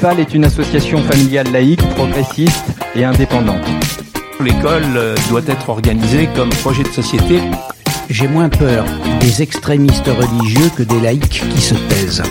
L'UFAL est une association familiale laïque, progressiste et indépendante. L'école euh, doit être organisée comme projet de société. J'ai moins peur des extrémistes religieux que des laïcs qui se taisent.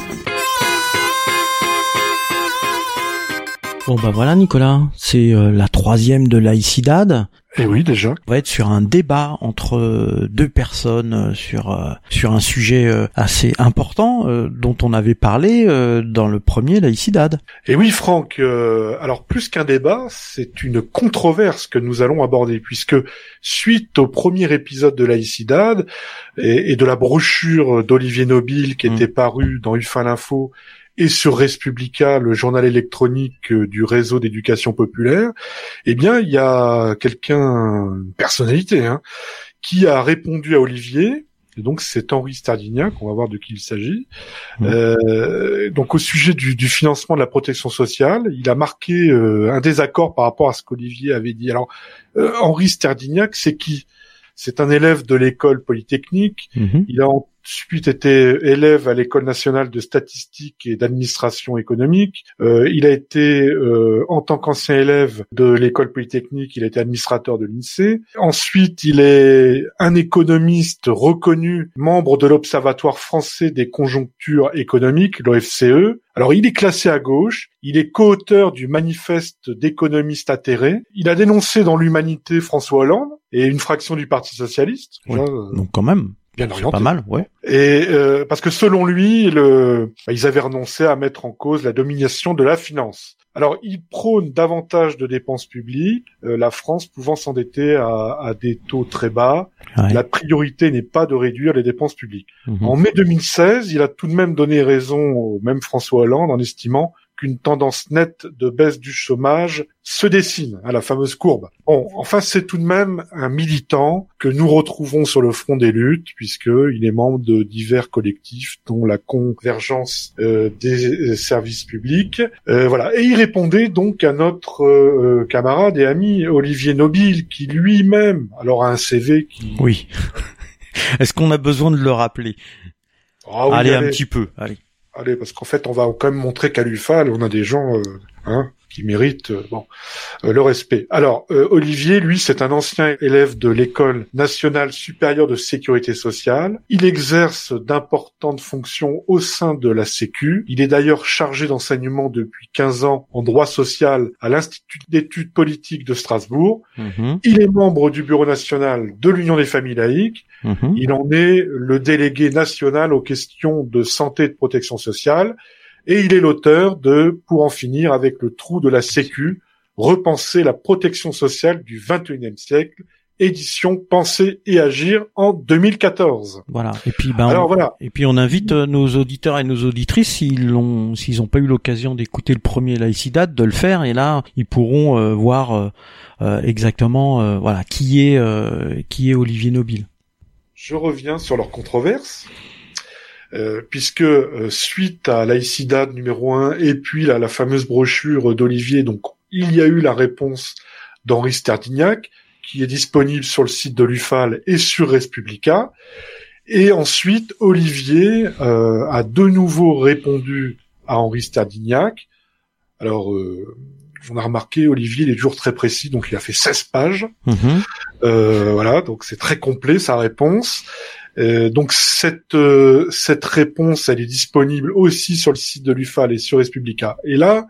Bon bah voilà Nicolas, c'est euh, la troisième de laïcidad. Et oui déjà. On va être sur un débat entre euh, deux personnes euh, sur sur un sujet assez important dont on avait parlé dans le premier laïcidad. Et oui Franck, alors plus qu'un débat, c'est une controverse que nous allons aborder puisque suite au premier épisode de laïcidad et, et de la brochure d'Olivier Nobile qui mmh. était parue dans UFA l'info et sur Respublica, le journal électronique euh, du réseau d'éducation populaire, eh bien, il y a quelqu'un, une personnalité, hein, qui a répondu à Olivier. Et donc c'est Henri Stardignac, on va voir de qui il s'agit. Mmh. Euh, donc au sujet du, du, financement de la protection sociale, il a marqué euh, un désaccord par rapport à ce qu'Olivier avait dit. Alors euh, Henri Stardignac, c'est qui? C'est un élève de l'école polytechnique. Mmh. Il a ensuite été élève à l'école nationale de statistique et d'administration économique. Euh, il a été, euh, en tant qu'ancien élève de l'école polytechnique, il a été administrateur de l'INSEE. Ensuite, il est un économiste reconnu, membre de l'Observatoire français des conjonctures économiques, l'OFCE. Alors, il est classé à gauche. Il est co-auteur du manifeste d'économistes atterrés. Il a dénoncé dans l'humanité François Hollande et une fraction du Parti socialiste. donc quand même bien orienté. Pas mal, ouais. Et euh, parce que selon lui, le, bah, ils avaient renoncé à mettre en cause la domination de la finance. Alors, il prône davantage de dépenses publiques, euh, la France pouvant s'endetter à, à, des taux très bas. La priorité n'est pas de réduire les dépenses publiques. Mhm. En mai 2016, il a tout de même donné raison au même François Hollande en estimant qu'une tendance nette de baisse du chômage se dessine, à la fameuse courbe. Bon, enfin, c'est tout de même un militant que nous retrouvons sur le front des luttes, puisqu'il est membre de divers collectifs, dont la convergence euh, des services publics. Euh, voilà. Et il répondait donc à notre euh, camarade et ami Olivier Nobile, qui lui-même, alors a un CV qui... Oui. Est-ce qu'on a besoin de le rappeler? Ah allez, un petit peu, allez. Allez, parce qu'en fait, on va quand même montrer qu'à l'UFAL, on a des gens, euh, hein, qui mérite euh, bon euh, le respect. Alors euh, Olivier, lui, c'est un ancien élève de l'école nationale supérieure de sécurité sociale. Il exerce d'importantes fonctions au sein de la Sécu. Il est d'ailleurs chargé d'enseignement depuis 15 ans en droit social à l'Institut d'études politiques de Strasbourg. Mhm. Il est membre du bureau national de l'Union des familles laïques. Mhm. Il en est le délégué national aux questions de santé et de protection sociale et il est l'auteur de Pour en finir avec le trou de la Sécu, repenser la protection sociale du 21e siècle, édition Penser et agir en 2014. Voilà. Et puis ben Alors, voilà. et puis on invite euh, nos auditeurs et nos auditrices s'ils l'ont s'ils n'ont pas eu l'occasion d'écouter le premier Laïcidad de le faire et là ils pourront euh, voir euh, exactement voilà qui est qui est Olivier Nobile. Je reviens sur leur controverse. Euh, puisque euh, suite à l'AICIDAD numéro 1 et puis là, la fameuse brochure d'Olivier, donc il y a eu la réponse d'Henri Sterdignac, qui est disponible sur le site de l'UFAL et sur Respublica. Et ensuite, Olivier euh, a de nouveau répondu à Henri Sterdignac. Alors, on a remarqué, Olivier, il est toujours très précis, donc il a fait 16 pages. Mhm. voilà, donc c'est très complet sa réponse. Euh, donc cette euh, cette réponse, elle est disponible aussi sur le site de l'UFAL et sur Respublica. Et là,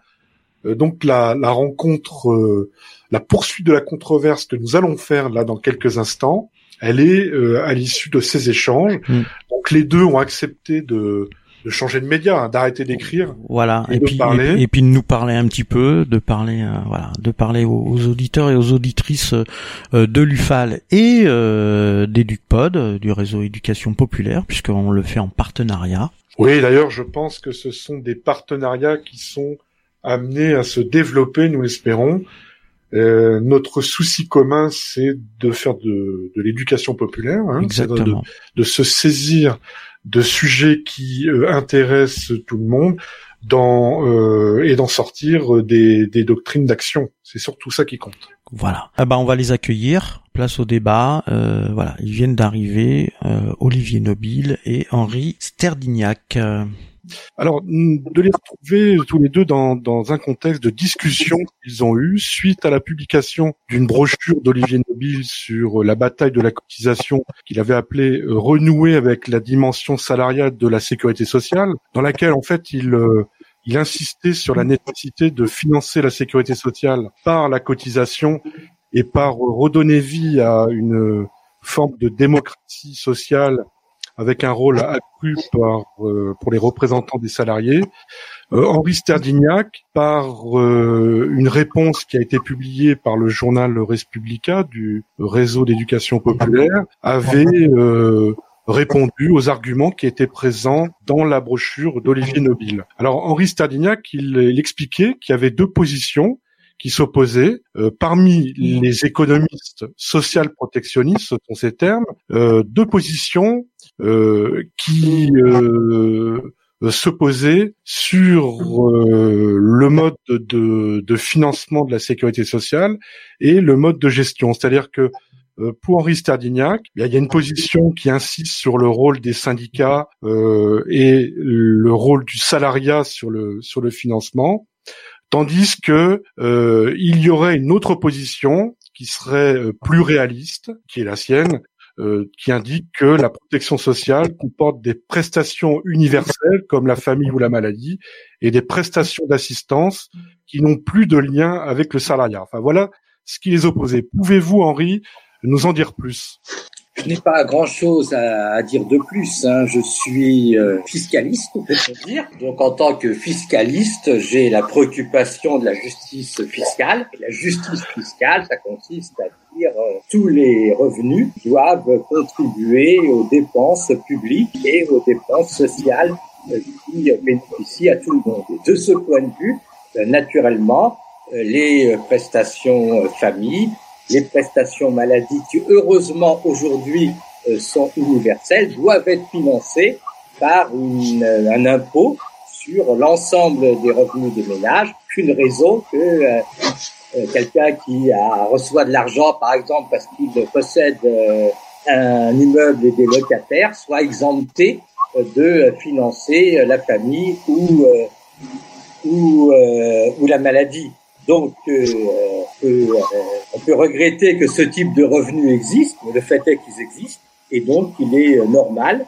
euh, donc la, la rencontre, la poursuite de la controverse que nous allons faire là dans quelques instants, elle est à l'issue de ces échanges. Mm. Donc les deux ont accepté de de changer de média, hein, d'arrêter d'écrire. Voilà. Et, puis Et, puis de nous parler un petit peu, de parler euh, voilà, de parler aux, auditeurs et aux auditrices euh, de l'UFAL et euh, d'EducPod, du réseau éducation populaire, puisqu'on le fait en partenariat. Oui, d'ailleurs, je pense que ce sont des partenariats qui sont amenés à se développer, nous l'espérons. Euh, notre souci commun, c'est de faire de, de l'éducation populaire, hein, de, de, se saisir de sujets qui euh, intéressent tout le monde dans, euh, et d'en sortir des, des doctrines d'action. C'est surtout ça qui compte. Voilà. Ah bah on va les accueillir. Place au débat. Euh, voilà, ils viennent d'arriver. Olivier Nobile et Henri Sterdignac. Alors, de les retrouver tous les deux dans, dans un contexte de discussion qu'ils ont eu suite à la publication d'une brochure d'Olivier Nobile sur la bataille de la cotisation qu'il avait appelée euh, Renouer avec la dimension salariale de la sécurité sociale, dans laquelle en fait il euh, il insistait sur la nécessité de financer la sécurité sociale par la cotisation et par redonner vie à une forme de démocratie sociale avec un rôle accru par, euh, pour les représentants des salariés. Euh, Henri Sterdignac, par euh, une réponse qui a été publiée par le journal Respublica du réseau d'éducation populaire, avait répondu aux arguments qui étaient présents dans la brochure d'Olivier Nobile. Alors Henri Sterdignac, il, il expliquait qu'il y avait deux positions qui s'opposaient. Euh, parmi les économistes social protectionnistes, ce sont ces termes, euh, deux positions euh, qui s'opposaient sur le mode de, de, financement de la sécurité sociale et le mode de gestion. C'est-à-dire que pour Henri Sterdignac, il y a une position qui insiste sur le rôle des syndicats euh, et le rôle du salariat sur le sur le financement, tandis que euh, il y aurait une autre position qui serait euh, plus réaliste, qui est la sienne, euh, qui indique que la protection sociale comporte des prestations universelles comme la famille ou la maladie et des prestations d'assistance qui n'ont plus de lien avec le salariat. Enfin voilà ce qui les opposait. Pouvez-vous, Henri, nous en dire plus? Je n'ai pas grand-chose à, dire de plus. Hein. Je suis euh, fiscaliste, peut dire. Donc, en tant que fiscaliste, j'ai la préoccupation de la justice fiscale. La justice fiscale, ça consiste à euh, tous les revenus doivent contribuer aux dépenses publiques et aux dépenses sociales euh, qui bénéficient à tout le monde. De ce point de vue, naturellement, les prestations famille les prestations maladie qui heureusement aujourd'hui euh, sont universelles doivent être financées par euh, un impôt sur l'ensemble des revenus des ménages qu'une raison que euh, quelqu'un qui reçoit de l'argent par exemple parce qu'il possède un immeuble et des locataires soit exempté de financer la famille ou ou, la maladie. Donc, euh, euh, on peut regretter que ce type de revenus existe, mais le fait est qu'ils existent, et donc il est euh, normal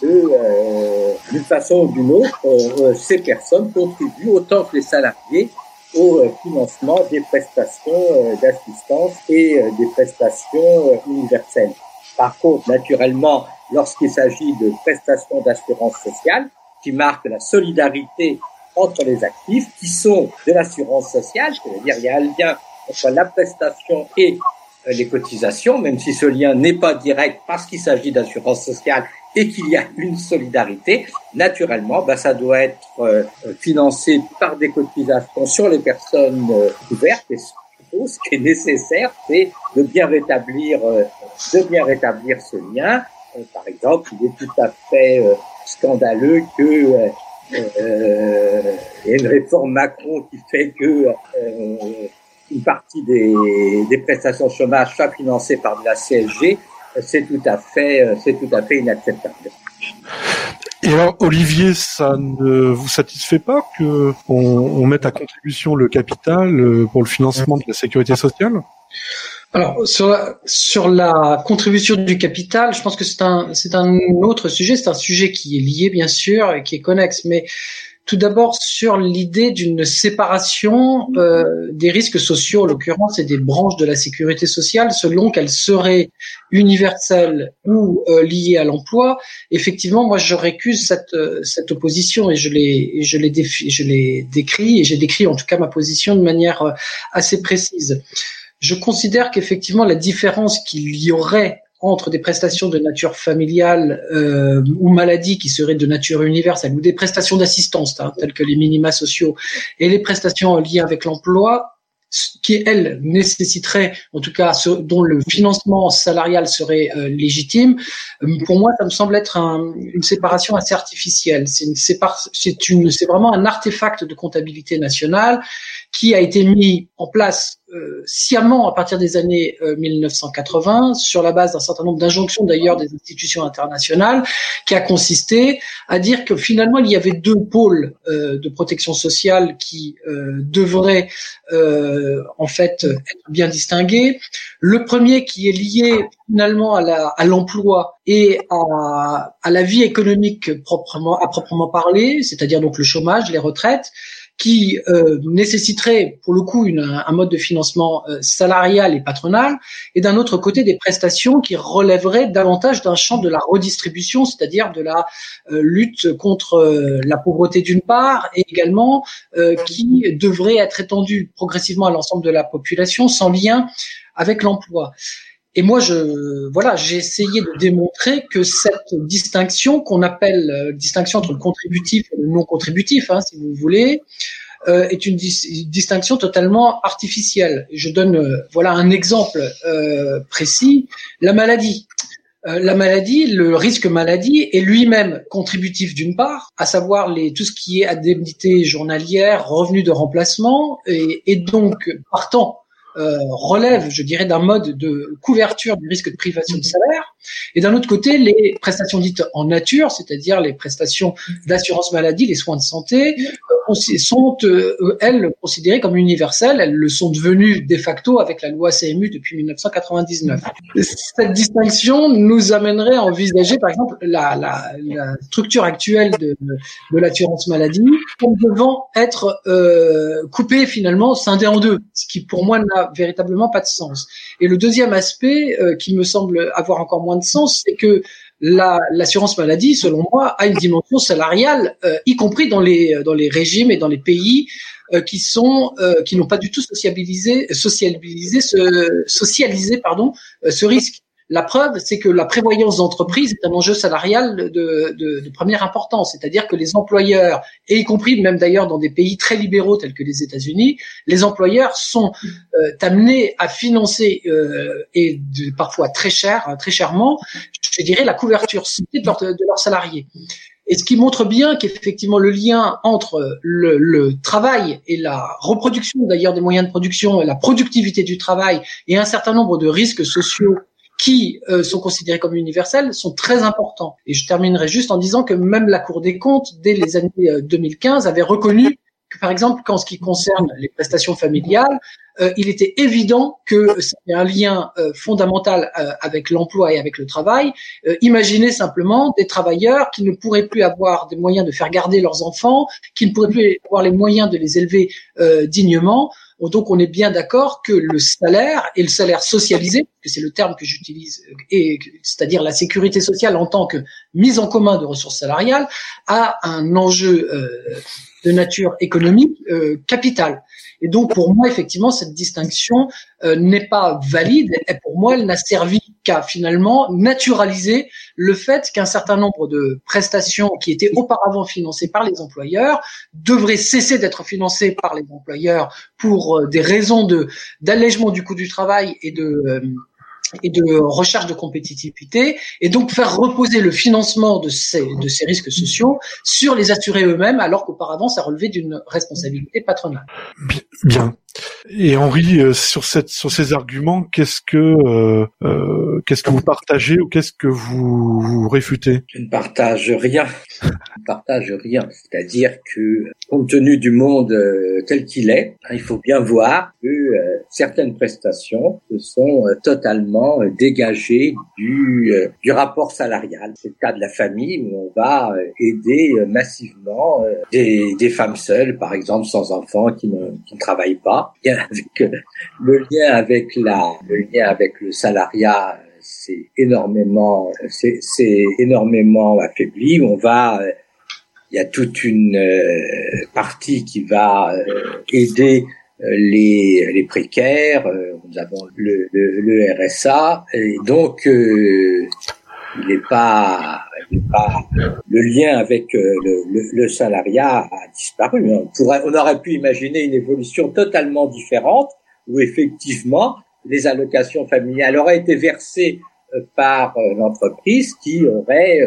que, euh, d'une façon ou d'une autre, ces personnes contribuent autant que les salariés au financement des prestations d'assistance et des prestations universelles. Par contre, naturellement, lorsqu'il s'agit de prestations d'assurance sociale, qui marquent la solidarité entre les actifs qui sont de l'assurance sociale, c'est-à-dire il y a un lien entre la prestation et euh, les cotisations, même si ce lien n'est pas direct parce qu'il s'agit d'assurance sociale et qu'il y a une solidarité, naturellement, bah, ça doit être euh, financé par des cotisations sur les personnes euh, couvertes. Et ce qui est nécessaire, c'est de bien rétablir, de bien rétablir ce lien. par exemple, il est tout à fait scandaleux que euh, il y a une réforme Macron qui fait que euh, une partie des, des prestations chômage soit financée par de la CSG. C'est tout à fait, c'est tout à fait inacceptable. Et alors, Olivier, ça ne vous satisfait pas que on, on mette à contribution le capital euh, pour le financement de la sécurité sociale? Alors sur la, sur la contribution du capital, je pense que c'est un c'est un autre sujet, c'est un sujet qui est lié bien sûr et qui est connexe, mais tout d'abord sur l'idée d'une séparation euh, des risques sociaux, en l'occurrence, et des branches de la sécurité sociale, selon qu'elles seraient universelles ou euh, liées à l'emploi. Effectivement, moi, je récuse cette, euh, cette opposition et je l'ai je l'ai je l'ai décrit et j'ai décrit en tout cas ma position de manière assez précise je considère qu'effectivement la différence qu'il y aurait entre des prestations de nature familiale euh, ou maladie qui seraient de nature universelle ou des prestations d'assistance hein, telles que les minima sociaux et les prestations lien avec l'emploi qui elles nécessiteraient en tout cas dont le financement salarial serait euh, légitime euh, pour moi ça me semble être un, une séparation assez artificielle. C'est c'est vraiment un artefact de comptabilité nationale qui a été mis en place sciemment à partir des années 1980, euh, sur la base d'un certain nombre d'injonctions d'ailleurs des institutions internationales, qui a consisté à dire que finalement il y avait deux pôles euh, de protection sociale qui devraient en fait être bien distingués. Le premier qui est lié finalement à l'emploi et à, à la vie économique proprement à proprement parler, c'est-à-dire donc le chômage, les retraites qui euh, nécessiterait pour le coup un mode de financement euh, salarial et patronal, et d'un autre côté des prestations qui relèveraient davantage d'un champ de la redistribution, c'est-à-dire de la euh, lutte contre la pauvreté d'une part, et également qui devrait être étendue progressivement à l'ensemble de la population sans lien avec l'emploi. Et moi, je, voilà, j'ai essayé de démontrer que cette distinction qu'on appelle euh, distinction entre le contributif et le non contributif, hein, si vous voulez, euh, est une distinction totalement artificielle. Je donne, euh, voilà, un exemple euh, précis la maladie. Euh, la maladie, le risque maladie est lui-même contributif d'une part, à savoir les, tout ce qui est indemnité journalière, revenus de remplacement, et, et donc partant euh, relève, je dirais, d'un mode de couverture du risque de privation de salaire, et d'un autre côté, les prestations dites en nature, c'est-à-dire les prestations d'assurance maladie, les soins de santé, euh, sont, euh, elles, considérées comme universelles. Elles le sont devenues de facto avec la loi CMU depuis 1999. Cette distinction nous amènerait à envisager, par exemple, la, la, la structure actuelle de, de l'assurance maladie comme devant être euh, coupée finalement, scindée en deux, ce qui pour moi n'a véritablement pas de sens. Et le deuxième aspect euh, qui me semble avoir encore moins de sens, c'est que l'assurance maladie, selon moi, a une dimension salariale, euh, y compris dans les dans les régimes et dans les pays euh, qui sont qui n'ont pas du tout sociabilisé socialisé pardon ce risque. La preuve, c'est que la prévoyance d'entreprise est un enjeu salarial de, première importance, c'est-à-dire que les employeurs, et y compris même d'ailleurs dans des pays très libéraux tels que les États-Unis, les employeurs sont euh, amenés à financer euh, et parfois très cher, très chèrement, je dirais la couverture santé de, leurs salariés. Et ce qui montre bien qu'effectivement le lien entre le, le, travail et la reproduction d'ailleurs des moyens de production, la productivité du travail et un certain nombre de risques sociaux qui euh, sont considérés comme universels sont très importants. Et je terminerai juste en disant que même la Cour des comptes, dès les années 2015, euh, avait reconnu par exemple, qu'en ce qui concerne les prestations familiales, euh, il était évident que c'était un lien fondamental avec l'emploi et avec le travail. imaginez simplement des travailleurs qui ne pourraient plus avoir des moyens de faire garder leurs enfants, qui ne pourraient plus avoir les moyens de les élever dignement. Donc on est bien d'accord que le salaire et le salaire socialisé, que c'est le terme que j'utilise, c'est-à-dire la sécurité sociale en tant que mise en commun de ressources salariales, a un enjeu euh, de nature économique euh, capitale. Et donc pour moi effectivement cette distinction euh, n'est pas valide. Et pour moi elle n'a servi qu'à finalement naturaliser le fait qu'un certain nombre de prestations qui étaient auparavant financées par les employeurs devraient cesser d'être financées par les employeurs pour euh, des raisons de d'allègement du coût du travail et de et de recherche de compétitivité, et donc faire reposer le financement de ces, risques sociaux sur les assurés eux-mêmes, alors qu'auparavant ça relevait d'une responsabilité patronale. Bien. Et Henri, euh, sur cette, sur ces arguments, qu'est-ce que, euh, euh, qu'est-ce que vous partagez ou qu'est-ce que vous, réfutez? Je ne partage rien. Je ne partage rien. C'est-à-dire que, compte tenu du monde tel qu'il est, il faut bien voir que certaines prestations sont totalement dégagées du, du rapport salarial. C'est le cas de la famille où on va aider massivement des, femmes seules, par exemple, sans enfants, qui ne travaillent pas avec euh, le lien avec la, le lien avec le salariat, c'est énormément, c'est, énormément affaibli. On va, euh, il y a toute une euh, partie qui va aider les, les précaires. Nous avons le, le, le RSA et donc il n'est pas, le lien avec euh, le, salariat a disparu. On, pourrait, on aurait pu imaginer une évolution totalement différente où effectivement les allocations familiales auraient été versées euh, par euh, l'entreprise qui aurait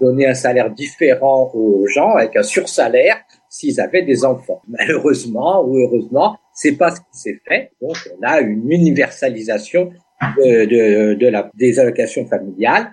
donné un salaire différent aux gens avec un sursalaire s'ils avaient des enfants. Malheureusement ou heureusement, C'est pas ce qui s'est fait. Donc, on a une universalisation de la, des allocations familiales,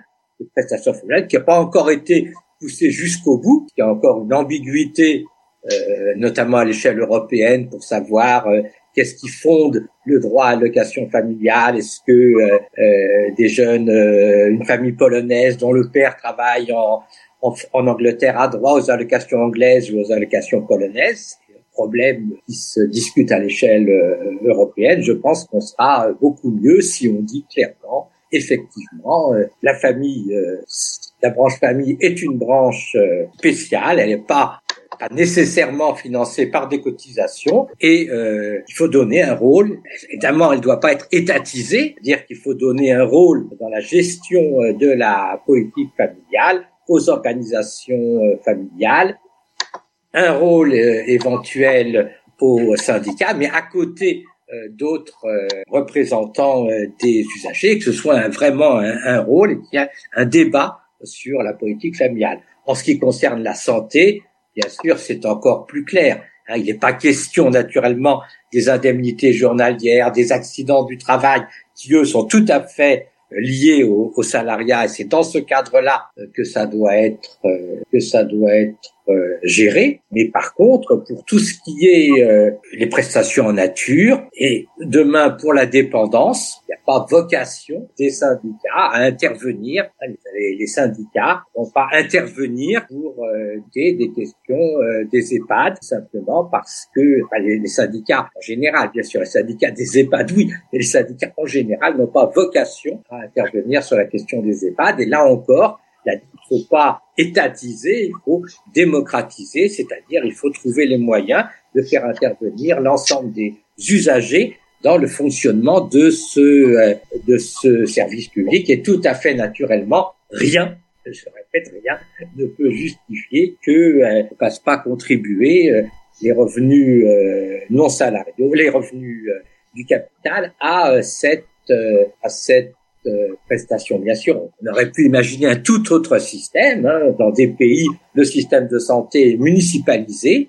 prestations familiales, qui n'a pas encore été poussée jusqu'au bout, qui a encore une ambiguïté, euh, notamment à l'échelle européenne, pour savoir euh, qu'est-ce qui fonde le droit à allocation familiale Est-ce que euh, euh des jeunes, euh, une famille polonaise dont le père travaille en, en, en, Angleterre a droit aux allocations anglaises ou aux allocations polonaises? Un problème qui se discute à l'échelle euh, européenne. Je pense qu'on sera beaucoup mieux si on dit clairement, effectivement, la famille, la branche famille est une branche spéciale. Elle n'est pas nécessairement financée par des cotisations et euh, il faut donner un rôle. Évidemment, elle ne doit pas être étatisée, dire qu'il faut donner un rôle dans la gestion euh, de la politique familiale aux organisations euh, familiales, un rôle euh, éventuel aux syndicats, mais à côté d'autres représentants des usagers, que ce soit un, vraiment un, un rôle a un débat sur la politique familiale. En ce qui concerne la santé, Bien sûr, c'est encore plus clair. Hein. il n'est pas question, naturellement, des indemnités journalières, des accidents du travail, qui eux sont tout à fait euh, liés au, au salariat. Et c'est dans ce cadre-là euh, que ça doit être euh, que ça doit être euh, gérer. Mais par contre, pour tout ce qui est euh, les prestations en nature, et demain pour la dépendance, il n'y a pas vocation des syndicats à intervenir. Les, syndicats vont pas intervenir pour euh, des, des questions euh, des EHPAD, simplement parce que les, les, syndicats en général, bien sûr, les syndicats des EHPAD, oui, mais les syndicats en général n'ont pas vocation à intervenir sur la question des EHPAD. Et là encore, il ne faut pas étatiser, il faut démocratiser, c'est-à-dire il faut trouver les moyens de faire intervenir l'ensemble des usagers dans le fonctionnement de ce euh, de ce service public et tout à fait naturellement rien je répète rien ne peut justifier que euh, ne fasse pas contribuer euh, les revenus euh, non salariaux les revenus euh, du capital à cette à cette euh, prestations. Bien sûr, on aurait pu imaginer un tout autre système. Hein. Dans des pays, le système de santé est municipalisé.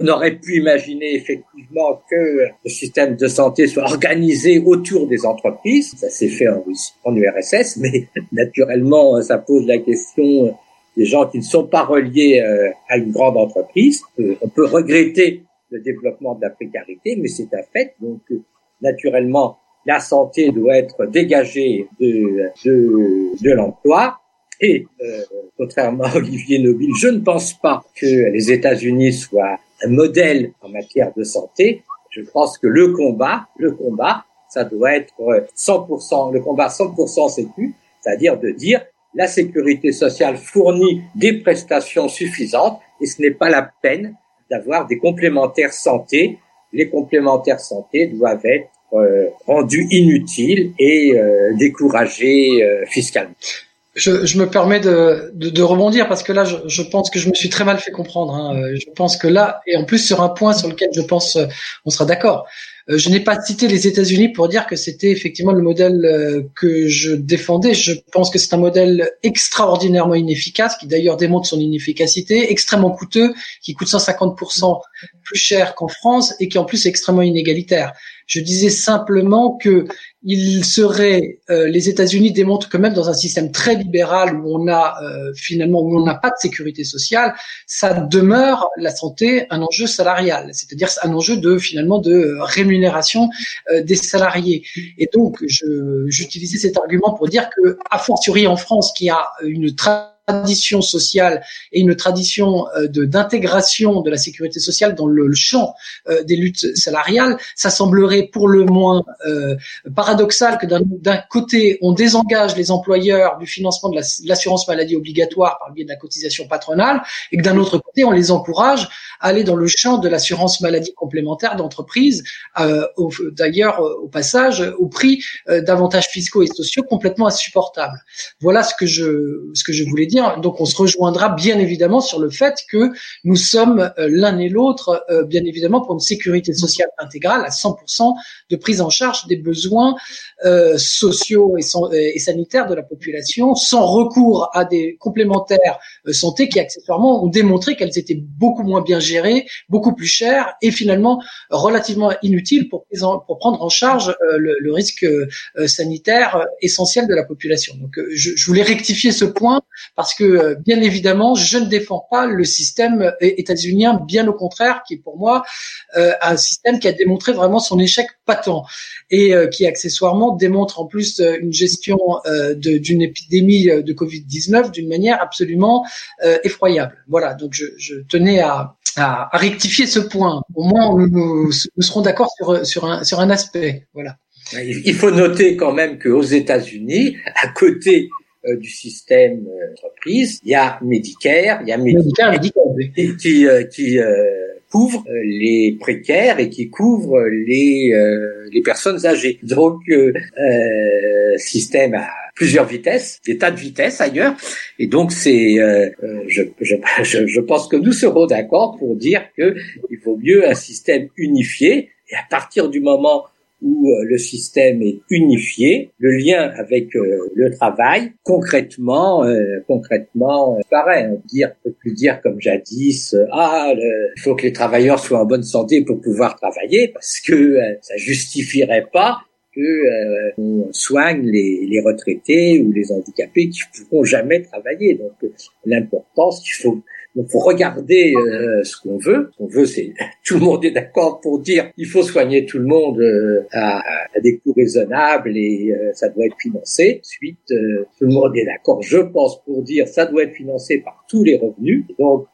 on aurait pu imaginer effectivement que le système de santé soit organisé autour des entreprises. Ça s'est fait en, en URSS, mais naturellement, ça pose la question des gens qui ne sont pas reliés euh, à une grande entreprise. Euh, on peut regretter le développement de la précarité, mais c'est un fait. Donc, naturellement, la santé doit être dégagée de, de, de l'emploi. Et euh, contrairement à Olivier Nobile, je ne pense pas que les États-Unis soient un modèle en matière de santé. Je pense que le combat, le combat, ça doit être 100%, le combat 100% sécu, c'est-à-dire de dire la sécurité sociale fournit des prestations suffisantes et ce n'est pas la peine d'avoir des complémentaires santé. Les complémentaires santé doivent être euh, rendu inutile et euh, découragé euh, fiscalement. Je, je, me permets de, de, de, rebondir parce que là, je, je, pense que je me suis très mal fait comprendre. Hein. Je pense que là, et en plus sur un point sur lequel je pense on sera d'accord, je n'ai pas cité les États-Unis pour dire que c'était effectivement le modèle euh, que je défendais. Je pense que c'est un modèle extraordinairement inefficace, qui d'ailleurs démontre son inefficacité, extrêmement coûteux, qui coûte 150% plus cher qu'en France et qui en plus est extrêmement inégalitaire. Je disais simplement que il serait, euh, les États-Unis démontrent que même dans un système très libéral où on a euh, finalement où on n'a pas de sécurité sociale, ça demeure la santé un enjeu salarial, c'est-à-dire un enjeu de finalement de rémunération euh, des salariés. Et donc, j'utilisais cet argument pour dire que, a fortiori en France, qui a une tradition sociale et une tradition euh, d'intégration de la sécurité sociale dans le, champ euh, des luttes salariales, ça semblerait pour le moins euh, paradoxal que d'un côté on désengage les employeurs du financement de l'assurance maladie obligatoire par le biais de la cotisation patronale et que d'un autre côté on les encourage à aller dans le champ de l'assurance maladie complémentaire d'entreprise, d'ailleurs au passage au prix d'avantages fiscaux et sociaux complètement insupportables. Voilà ce que je ce que je voulais dire donc on se rejoindra bien évidemment sur le fait que nous sommes euh, l'un et l'autre, euh, bien évidemment, pour une sécurité sociale intégrale à 100% de prise en charge des besoins euh, sociaux et, sanitaires de la population, sans recours à des complémentaires santé qui accessoirement ont démontré qu'elles étaient beaucoup moins bien gérées, beaucoup plus chères et finalement relativement inutiles pour, prendre en charge le, risque sanitaire essentiel de la population. Donc je, je voulais rectifier ce point parce que euh, bien évidemment, je ne défends pas le système euh, états-unien, bien au contraire, qui est pour moi euh, un système qui a démontré vraiment son échec patent et qui accessoirement démontre en plus une gestion d'une épidémie de Covid-19 d'une manière absolument effroyable. Voilà, donc je, je tenais à, à, rectifier ce point. Au moins, nous, nous serons d'accord sur, sur, un, sur un aspect. Voilà. Il faut noter quand même qu'aux États-Unis, à côté euh, du système euh, entreprise. Il y a Medicare, il y a Medicare, Medicare qui, euh, qui couvre les précaires et qui couvre les les personnes âgées. Donc système à plusieurs vitesses, des tas de vitesses ailleurs. Et donc c'est, je, je, je, pense que nous serons d'accord pour dire que il vaut mieux un système unifié. Et à partir du moment où euh, le système est unifié, le lien avec euh, le travail, concrètement, euh, concrètement, pareil. On dire, peut plus dire comme jadis, ah, il faut que les travailleurs soient en bonne santé pour pouvoir travailler, parce que ça justifierait pas que on soigne les, les, retraités ou les handicapés qui ne pourront jamais travailler. Donc l'importance qu'il faut il faut regarder euh, ce qu'on veut. Ce qu'on veut, c'est tout le monde est d'accord pour dire il faut soigner tout le monde euh, à, à, des coûts raisonnables et euh, ça doit être financé. Ensuite, tout le monde est d'accord, je pense, pour dire ça doit être financé par tous les revenus. Donc,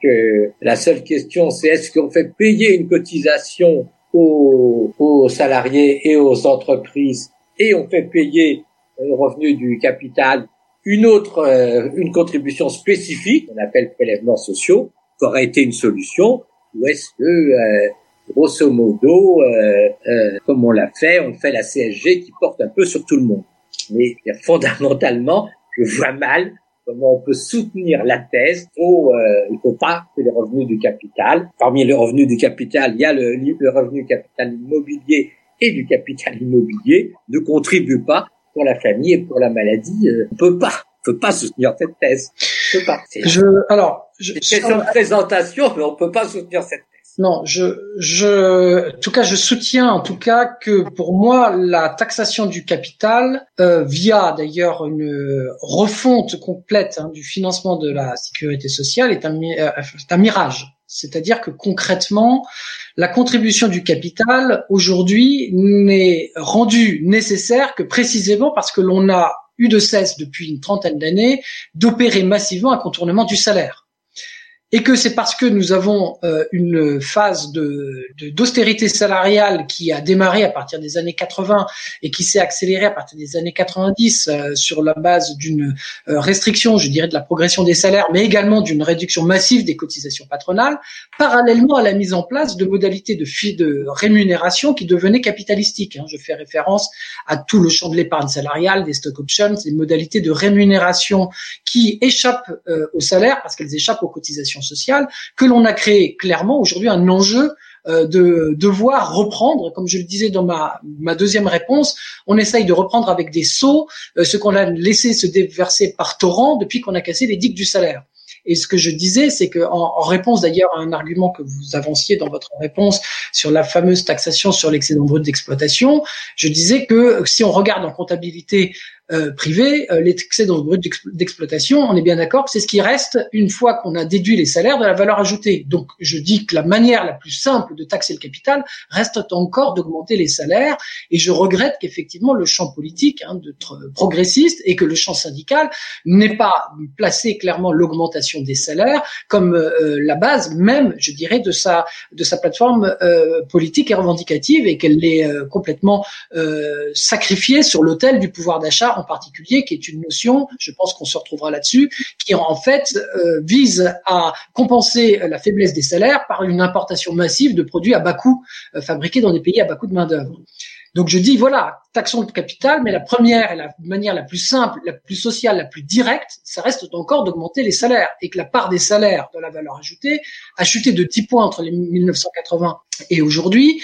la seule question, c'est est-ce qu'on fait payer une cotisation aux, aux salariés et aux entreprises et on fait payer le revenu du capital une autre, euh, une contribution spécifique, qu'on appelle prélèvements sociaux, qui aurait été une solution, ou est-ce que, euh, grosso modo, euh, comme on l'a fait, on fait la CSG qui porte un peu sur tout le monde. Mais fondamentalement, je vois mal comment on peut soutenir la thèse. Faut, il faut pas que les revenus du capital, parmi les revenus du capital, il y a le, le revenu capital immobilier et du capital immobilier, ne contribuent pas pour la famille et pour la maladie, euh, on peut pas, on peut pas soutenir cette thèse. On peut pas. Je, alors, je, c'est une présentation, mais on peut pas soutenir cette thèse. Non, je, je, en tout cas, je soutiens en tout cas que pour moi, la taxation du capital, euh, via d'ailleurs une refonte complète hein, du financement de la sécurité sociale, est un, euh, est un mirage. C'est-à-dire que concrètement, la contribution du capital aujourd'hui n'est rendue nécessaire que précisément parce que l'on a eu de cesse depuis une trentaine d'années d'opérer massivement un contournement du salaire et que c'est parce que nous avons euh, une phase de d'austérité salariale qui a démarré à partir des années 80 et qui s'est accélérée à partir des années 90 euh, sur la base d'une euh, restriction, je dirais, de la progression des salaires, mais également d'une réduction massive des cotisations patronales, parallèlement à la mise en place de modalités de, rémunération qui devenaient capitalistiques. Hein. Je fais référence à tout le champ de l'épargne salariale, des stock options, des modalités de rémunération qui échappent au salaire parce qu'elles échappent aux cotisations sociale, que l'on a créé clairement aujourd'hui un enjeu euh, de devoir reprendre, comme je le disais dans ma, ma deuxième réponse, on essaye de reprendre avec des sauts euh, ce qu'on a laissé se déverser par torrent depuis qu'on a cassé les digues du salaire. Et ce que je disais, c'est que en, réponse d'ailleurs à un argument que vous avanciez dans votre réponse sur la fameuse taxation sur l'excédent brut d'exploitation, je disais que si on regarde en comptabilité euh, privé, euh, l'excédent brut d'exploitation, on est bien d'accord c'est ce qui reste une fois qu'on a déduit les salaires de la valeur ajoutée. Donc je dis que la manière la plus simple de taxer le capital reste encore d'augmenter les salaires et je regrette qu'effectivement le champ politique, hein, d'être progressiste et que le champ syndical n'ait pas placé clairement l'augmentation des salaires comme euh, la base même, je dirais, de sa de sa plateforme euh, politique et revendicative et qu'elle l'ait complètement sacrifiée sur l'autel du pouvoir d'achat particulier, qui est une notion, je pense qu'on se retrouvera là-dessus, qui en fait euh, vise à compenser la faiblesse des salaires par une importation massive de produits à bas coût euh, fabriqués dans des pays à bas coût de main d'œuvre. Donc je dis voilà, taxons le capital, mais la première et la manière la plus simple, la plus sociale, la plus directe, ça reste encore d'augmenter les salaires et que la part des salaires de la valeur ajoutée a chuté de 10 points entre les 1980 et aujourd'hui.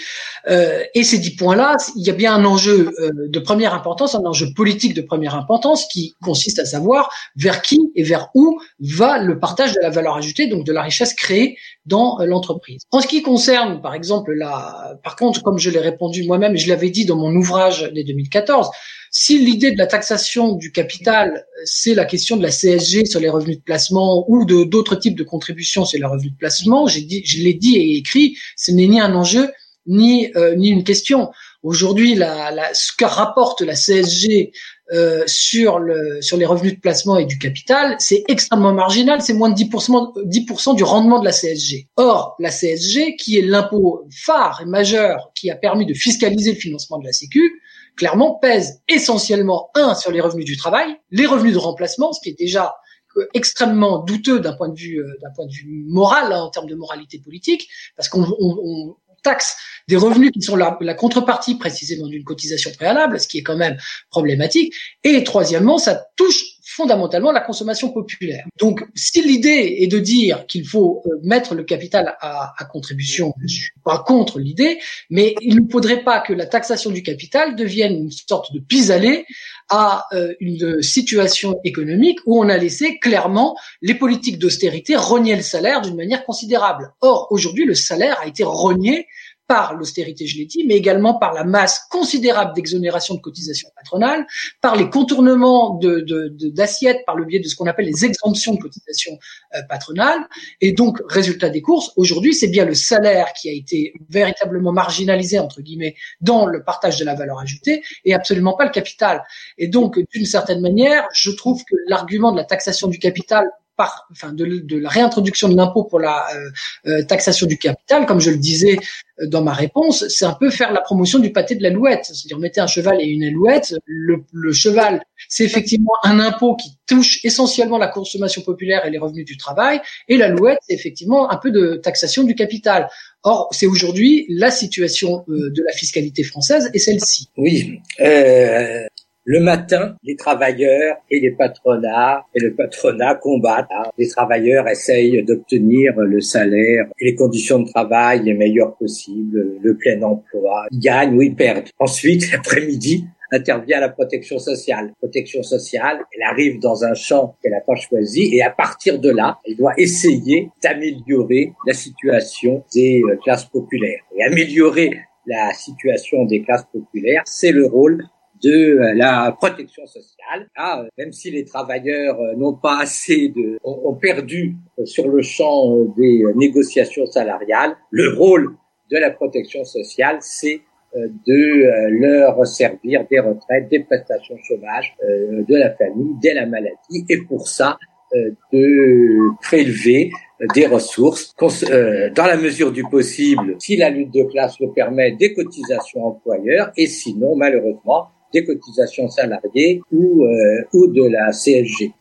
Euh, et ces 10 points-là, il y a bien un enjeu euh, de première importance, un enjeu politique de première importance qui consiste à savoir vers qui et vers où va le partage de la valeur ajoutée, donc de la richesse créée dans euh, l'entreprise. En ce qui concerne, par exemple, la, par contre, comme je l'ai répondu moi-même, je l'avais dit dans mon ouvrage de 2014, si l'idée de la taxation du capital, c'est la question de la CSG sur les revenus de placement ou de d'autres types de contributions sur les revenus de placement, j'ai je l'ai dit et écrit, ce n'est ni un enjeu ni euh, ni une question. Aujourd'hui, la, la, ce que rapporte la CSG euh, sur le sur les revenus de placement et du capital, c'est extrêmement marginal, c'est moins de 10%, 10 du rendement de la CSG. Or, la CSG, qui est l'impôt phare et majeur qui a permis de fiscaliser le financement de la Sécu, clairement pèse essentiellement un sur les revenus du travail, les revenus de remplacement, ce qui est déjà euh, extrêmement douteux d'un point de vue euh, d'un point de vue moral hein, en termes de moralité politique parce qu'on on, taxe des revenus qui sont la, contrepartie précisément d'une cotisation préalable, ce qui est quand même problématique. Et troisièmement, ça touche fondamentalement la consommation populaire. Donc, si l'idée est de dire qu'il faut euh, mettre le capital à, contribution, je suis pas contre l'idée, mais il ne faudrait pas que la taxation du capital devienne une sorte de pis-aller à euh, une situation économique où on a laissé clairement les politiques d'austérité rogner le salaire d'une manière considérable. Or, aujourd'hui, le salaire a été rogné par l'austérité, je l'ai dit, mais également par la masse considérable d'exonération de cotisations patronales, par les contournements d'assiettes de, de, par le biais de ce qu'on appelle les exemptions de cotisations euh, patronales. Et donc, résultat des courses, aujourd'hui, c'est bien le salaire qui a été véritablement marginalisé, entre guillemets, dans le partage de la valeur ajoutée, et absolument pas le capital. Et donc, d'une certaine manière, je trouve que l'argument de la taxation du capital par, enfin, de, de, la réintroduction de l'impôt pour la euh, euh, taxation du capital, comme je le disais euh, dans ma réponse, c'est un peu faire la promotion du pâté de l'alouette. C'est-à-dire mettre un cheval et une alouette. Le, le cheval, c'est effectivement un impôt qui touche essentiellement la consommation populaire et les revenus du travail, et l'alouette, c'est effectivement un peu de taxation du capital. Or, c'est aujourd'hui la situation de la fiscalité française et celle-ci. Oui. Euh, le matin, les travailleurs et les patronats et le patronat combattent. Les travailleurs essayent d'obtenir le salaire et les conditions de travail les meilleures possibles, le plein emploi. Ils gagnent ou ils perdent. Ensuite, l'après-midi, intervient la protection sociale. Protection sociale, elle arrive dans un champ qu'elle n'a pas choisi et à partir de là, elle doit essayer d'améliorer la situation des euh, classes populaires. Et améliorer la situation des classes populaires, c'est le rôle de euh, la protection sociale. Euh, même si les travailleurs euh, n'ont pas assez de, ont, perdu sur le champ des négociations salariales, le rôle de la protection sociale, c'est de leur servir des retraites, des prestations chômage de la famille dès la maladie, et pour ça de prélever des ressources dans la mesure du possible, si la lutte de classe le permet, des cotisations employeurs, et sinon, malheureusement, des cotisations salariées ou, euh, ou de la CSG.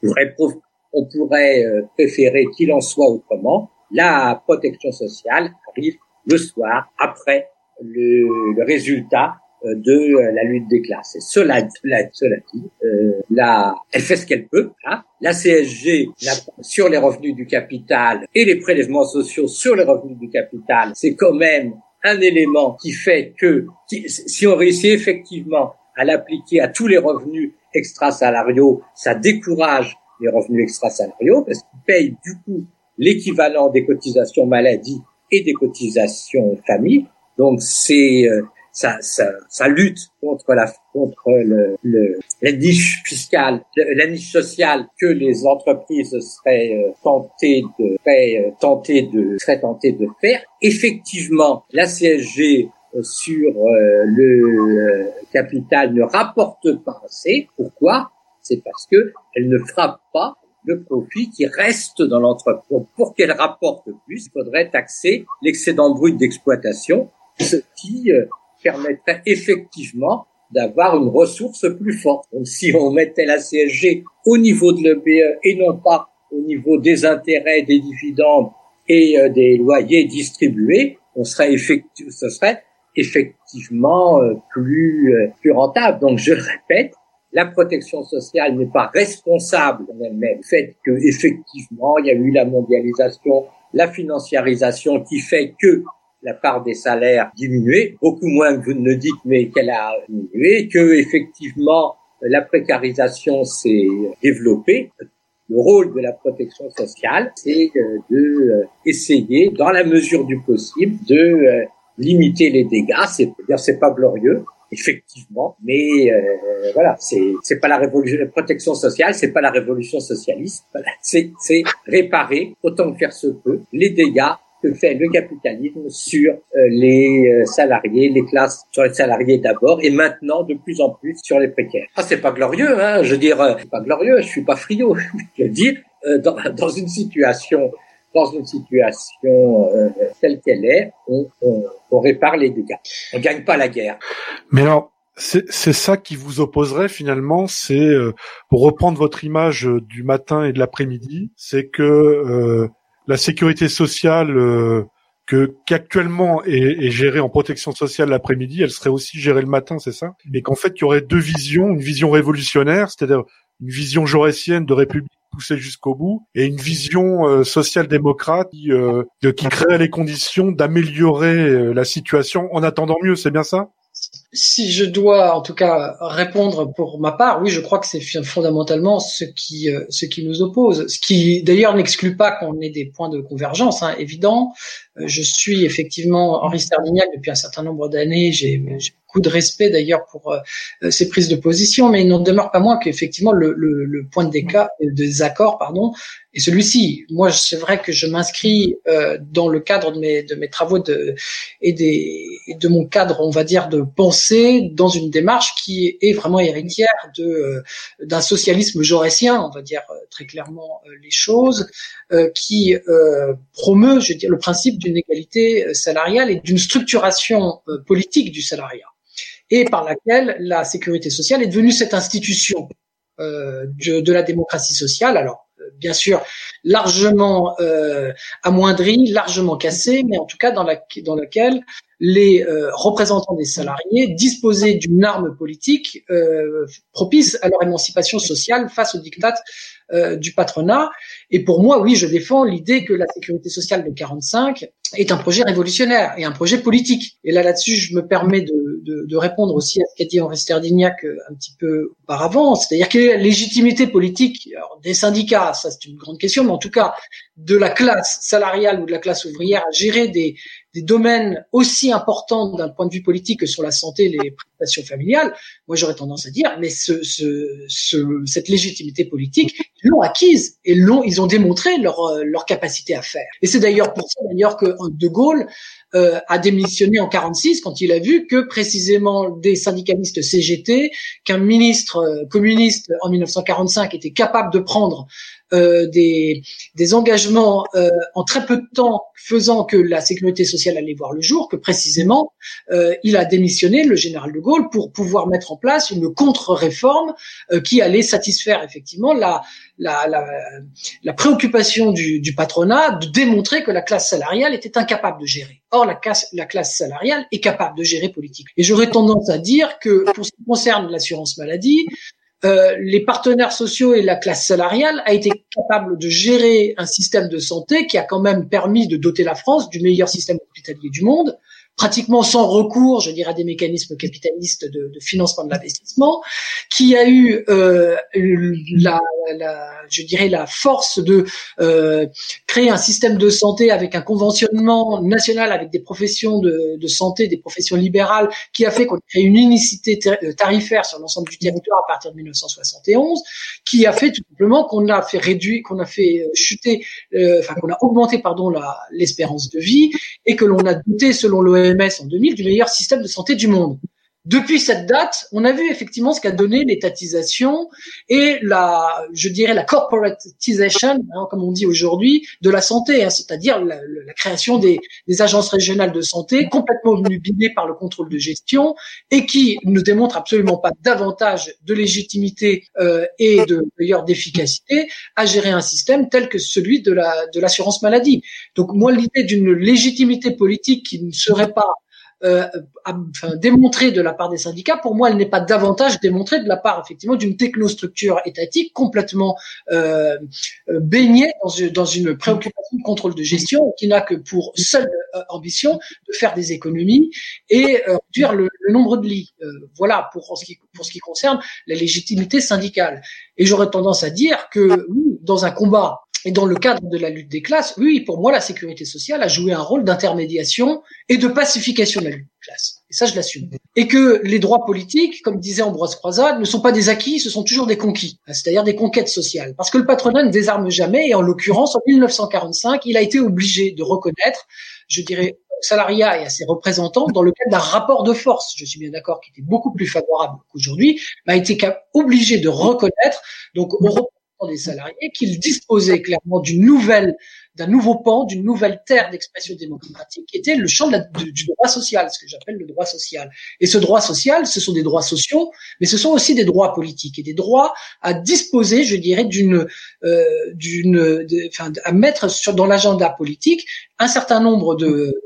On pourrait euh, préférer qu'il en soit autrement. La protection sociale arrive le soir après le, le résultat euh, de la lutte des classes. Et cela, cela, dit, euh, la, elle fait ce qu'elle peut. Hein. La CSG sur les revenus du capital et les prélèvements sociaux sur les revenus du capital, c'est quand même un élément qui fait que si on réussit effectivement à l'appliquer à tous les revenus extrasalariaux, ça décourage les revenus extrasalariaux parce qu'ils payent du coup l'équivalent des cotisations maladie et des cotisations famille. Donc c'est euh, ça, ça, ça, lutte contre la contre le, le la niche fiscale, la niche sociale que les entreprises seraient euh, tentées de seraient euh, tentées de seraient tentées de faire. Effectivement, la CSG sur euh, le capital ne rapporte pas assez. Pourquoi? C'est parce que elle ne frappe pas le profit qui reste dans l'entreprise. pour qu'elle rapporte plus, il faudrait taxer l'excédent brut d'exploitation, ce qui euh, permettrait effectivement d'avoir une ressource plus forte. Donc si on mettait la CSG au niveau de l'EBE et non pas au niveau des intérêts, des dividendes et euh, des loyers distribués, on serait effectif, ce serait effectivement plus plus rentable. Donc je répète, la protection sociale n'est pas responsable elle-même du fait que effectivement il y a eu la mondialisation, la financiarisation qui fait que la part des salaires diminué, beaucoup moins que vous ne le dites, mais qu'elle a diminué, que effectivement la précarisation s'est développée. Le rôle de la protection sociale, c'est euh, de euh, essayer, dans la mesure du possible, de euh, limiter les dégâts. C'est c'est pas glorieux, effectivement, mais voilà, c'est c'est pas la révolution, la protection sociale, c'est pas la révolution socialiste. Voilà. C'est c'est réparer autant que faire se peut les dégâts que fait le capitalisme sur euh, les euh, salariés, les classes sur les salariés d'abord, et maintenant de plus en plus sur les précaires. Ah, c'est pas glorieux, hein. Je veux dire, euh, c'est pas glorieux. Je suis pas friot. je veux dire, dans, dans une situation dans une situation telle qu'elle est, on, on, répare les dégâts. On gagne pas la guerre. Mais alors, c'est ça qui vous opposerait finalement, c'est pour reprendre votre image du matin et de l'après-midi, c'est que la sécurité sociale euh, que qu'actuellement est, est, gérée en protection sociale l'après-midi, elle serait aussi gérée le matin, c'est ça? Et qu'en fait, il y aurait deux visions, une vision révolutionnaire, c'est-à-dire une vision jaurétienne de république poussée jusqu'au bout, et une vision euh, social-démocrate qui, euh, qui créerait les conditions d'améliorer euh, la situation en attendant mieux, c'est bien ça? Si je dois en tout cas répondre pour ma part, oui, je crois que c'est fondamentalement ce qui euh, ce qui nous oppose. Ce qui d'ailleurs n'exclut pas qu'on ait des points de convergence hein, évidents. Euh, je suis effectivement Henri Sterlignac depuis un certain nombre d'années. J'ai beaucoup de respect d'ailleurs pour euh, ses prises de position, mais il n'en demeure pas moins qu'effectivement le, le, point de désaccord pardon, et celui-ci. Moi, c'est vrai que je m'inscris euh, dans le cadre de mes, travaux et, des, de mon cadre, on va dire, de pensée dans une démarche qui est vraiment héritière euh, d'un socialisme jaurétien, on va dire euh, très clairement euh, les choses, qui promeut, je veux le principe d'une égalité salariale et d'une structuration politique du salariat, et par laquelle la sécurité sociale est devenue cette institution de, de la démocratie sociale. Alors bien sûr largement euh, amoindrie, largement cassée, mais en tout cas dans, la, dans laquelle les euh, représentants des salariés disposaient d'une arme politique euh, propice à leur émancipation sociale face aux dictats euh, du patronat. Et pour moi, oui, je défends l'idée que la sécurité sociale de 45 est un projet révolutionnaire et un projet politique. Et là, là-dessus, je me permets de, de, de répondre aussi à ce qu'a dit Henri Sterdignac euh, un petit peu auparavant, c'est-à-dire que la légitimité politique des syndicats, ça c'est une grande question, mais en tout cas de la classe salariale ou de la classe ouvrière à gérer des, des domaines aussi importants d'un point de vue politique que sur la santé, les prestations familiales, moi j'aurais tendance à dire, mais ce, ce, ce, cette légitimité politique, ils l'ont acquise et l'ont, ils ont démontré leur, leur capacité à faire. Et c'est d'ailleurs pour ça d'ailleurs que De Gaulle euh, a démissionné en 46 quand il a vu que précisément des syndicalistes CGT, qu'un ministre euh, communiste en 1945 était capable de prendre euh, des, des engagements euh, en très peu de temps, faisant que la sécurité sociale allait voir le jour, que précisément euh, il a démissionné, le général de Gaulle, pour pouvoir mettre en place une contre-réforme qui allait satisfaire effectivement la, la, la, la préoccupation du, du, patronat de démontrer que la classe salariale était incapable de gérer. Or, la classe, la classe salariale est capable de gérer politique. Et j'aurais tendance à dire que pour ce qui concerne l'assurance maladie, euh, les partenaires sociaux et la classe salariale a été capable de gérer un système de santé qui a quand même permis de doter la France du meilleur système hospitalier du monde, pratiquement sans recours, je dirais, à des mécanismes capitalistes de, financement de l'investissement, qui a eu euh, la, la, je dirais, la force de euh, créer un système de santé avec un conventionnement national avec des professions de, de santé, des professions libérales, qui a fait qu'on a créé une unicité euh, tarifaire sur l'ensemble du territoire à partir de 1971, qui a fait tout simplement qu'on a fait réduire, qu'on a fait euh, chuter, euh, enfin qu'on a augmenté, pardon, l'espérance de vie et que l'on a doté, selon l'OMS, en 2000 du meilleur système de santé du monde. Depuis cette date, on a vu effectivement ce qu'a donné l'étatisation et la, je dirais, la corporatisation, hein, comme on dit aujourd'hui, de la santé, hein, c'est-à-dire la, création des, agences régionales de santé complètement obnubilées par le contrôle de gestion et qui ne démontrent absolument pas davantage de légitimité euh, et de d'ailleurs d'efficacité à gérer un système tel que celui de la de l'assurance maladie. Donc moi, l'idée d'une légitimité politique qui ne serait pas euh, enfin, démontrée de la part des syndicats, pour moi, elle n'est pas davantage démontrée de la part effectivement d'une technostructure étatique complètement euh, euh baignée dans, dans, une préoccupation de contrôle de gestion qui n'a que pour seule euh, ambition de faire des économies et euh, réduire le, le, nombre de lits. voilà pour ce qui pour ce qui concerne la légitimité syndicale. Et j'aurais tendance à dire que oui, dans un combat et dans le cadre de la lutte des classes, oui, pour moi, la sécurité sociale a joué un rôle d'intermédiation et de pacification de la lutte des classes. Et ça, je l'assume. Et que les droits politiques, comme disait Ambroise Croizade, ne sont pas des acquis, ce sont toujours des conquis, c'est-à-dire des conquêtes sociales. Parce que le patronat ne désarme jamais, et en l'occurrence, en 1945, il a été obligé de reconnaître, je dirais, salariat et à ses représentants dans le cadre d'un rapport de force, je suis bien d'accord, qui était beaucoup plus favorable qu'aujourd'hui, a été obligé de reconnaître, donc au des salariés qu'ils disposaient clairement d'une nouvelle d'un nouveau pan, d'une nouvelle terre d'expression démocratique, était le champ du droit social, ce que j'appelle le droit social. Et ce droit social, ce sont des droits sociaux, mais ce sont aussi des droits politiques et des droits à disposer, je dirais, d'une, euh, d'une, enfin, à mettre sur dans l'agenda politique un certain nombre de,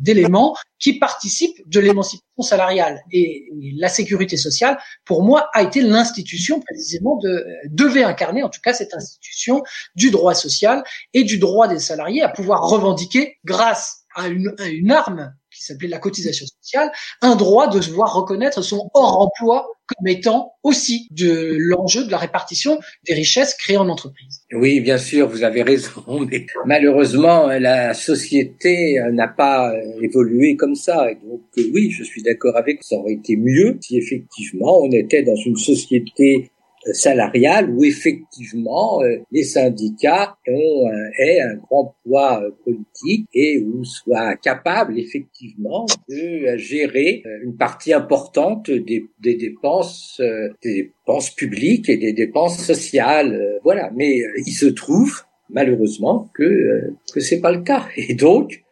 d'éléments qui participent de l'émancipation salariale. Et, la sécurité sociale, pour moi, a été l'institution précisément de devait incarner, en tout cas, cette institution du droit social et du droit des salariés à pouvoir revendiquer, grâce à une, arme qui s'appelait la cotisation sociale, un droit de se voir reconnaître son hors emploi comme étant aussi de l'enjeu de la répartition des richesses créées en entreprise. Oui, bien sûr, vous avez raison, mais malheureusement, la société n'a pas évolué comme ça. donc, oui, je suis d'accord avec, ça aurait été mieux si effectivement on était dans une société salariale où effectivement euh, les syndicats ont euh, aient un grand poids euh, politique et où soient capables effectivement de gérer une partie importante des, des dépenses des dépenses publiques et des dépenses sociales. Voilà. Mais il se trouve malheureusement que que c'est pas le cas. Et donc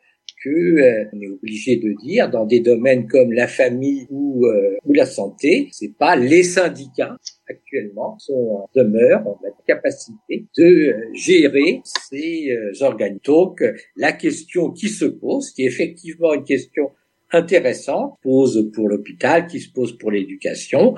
que on est obligé de dire dans des domaines comme la famille ou, ou la santé, c'est pas les syndicats actuellement sont ont la capacité de euh, gérer ces euh, organes. Donc la question qui se pose, qui est effectivement une question intéressante, pose pour l'hôpital, qui se pose pour l'éducation,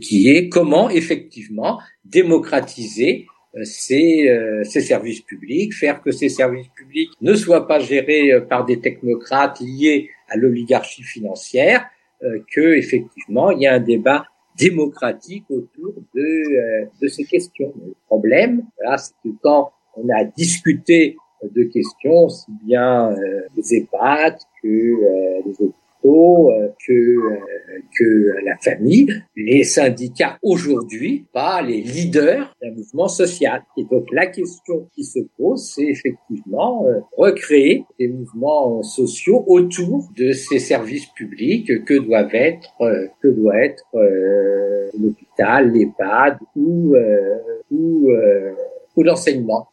qui est comment effectivement démocratiser euh, ces, ces, services publics, faire que ces services publics ne soient pas gérés par des technocrates liés à l'oligarchie financière, que effectivement il y a un débat démocratique autour de, euh, de ces questions. Le problème, voilà, c'est que quand on a discuté de questions, aussi bien euh, les EHPAD que euh, les euh, que euh, que la famille, les syndicats aujourd'hui, pas les leaders d'un mouvement social. Et donc la question qui se pose, c'est effectivement euh, recréer des mouvements sociaux autour de ces services publics que doivent être que doit être l'hôpital, l'EHPAD ou ou ou l'enseignement.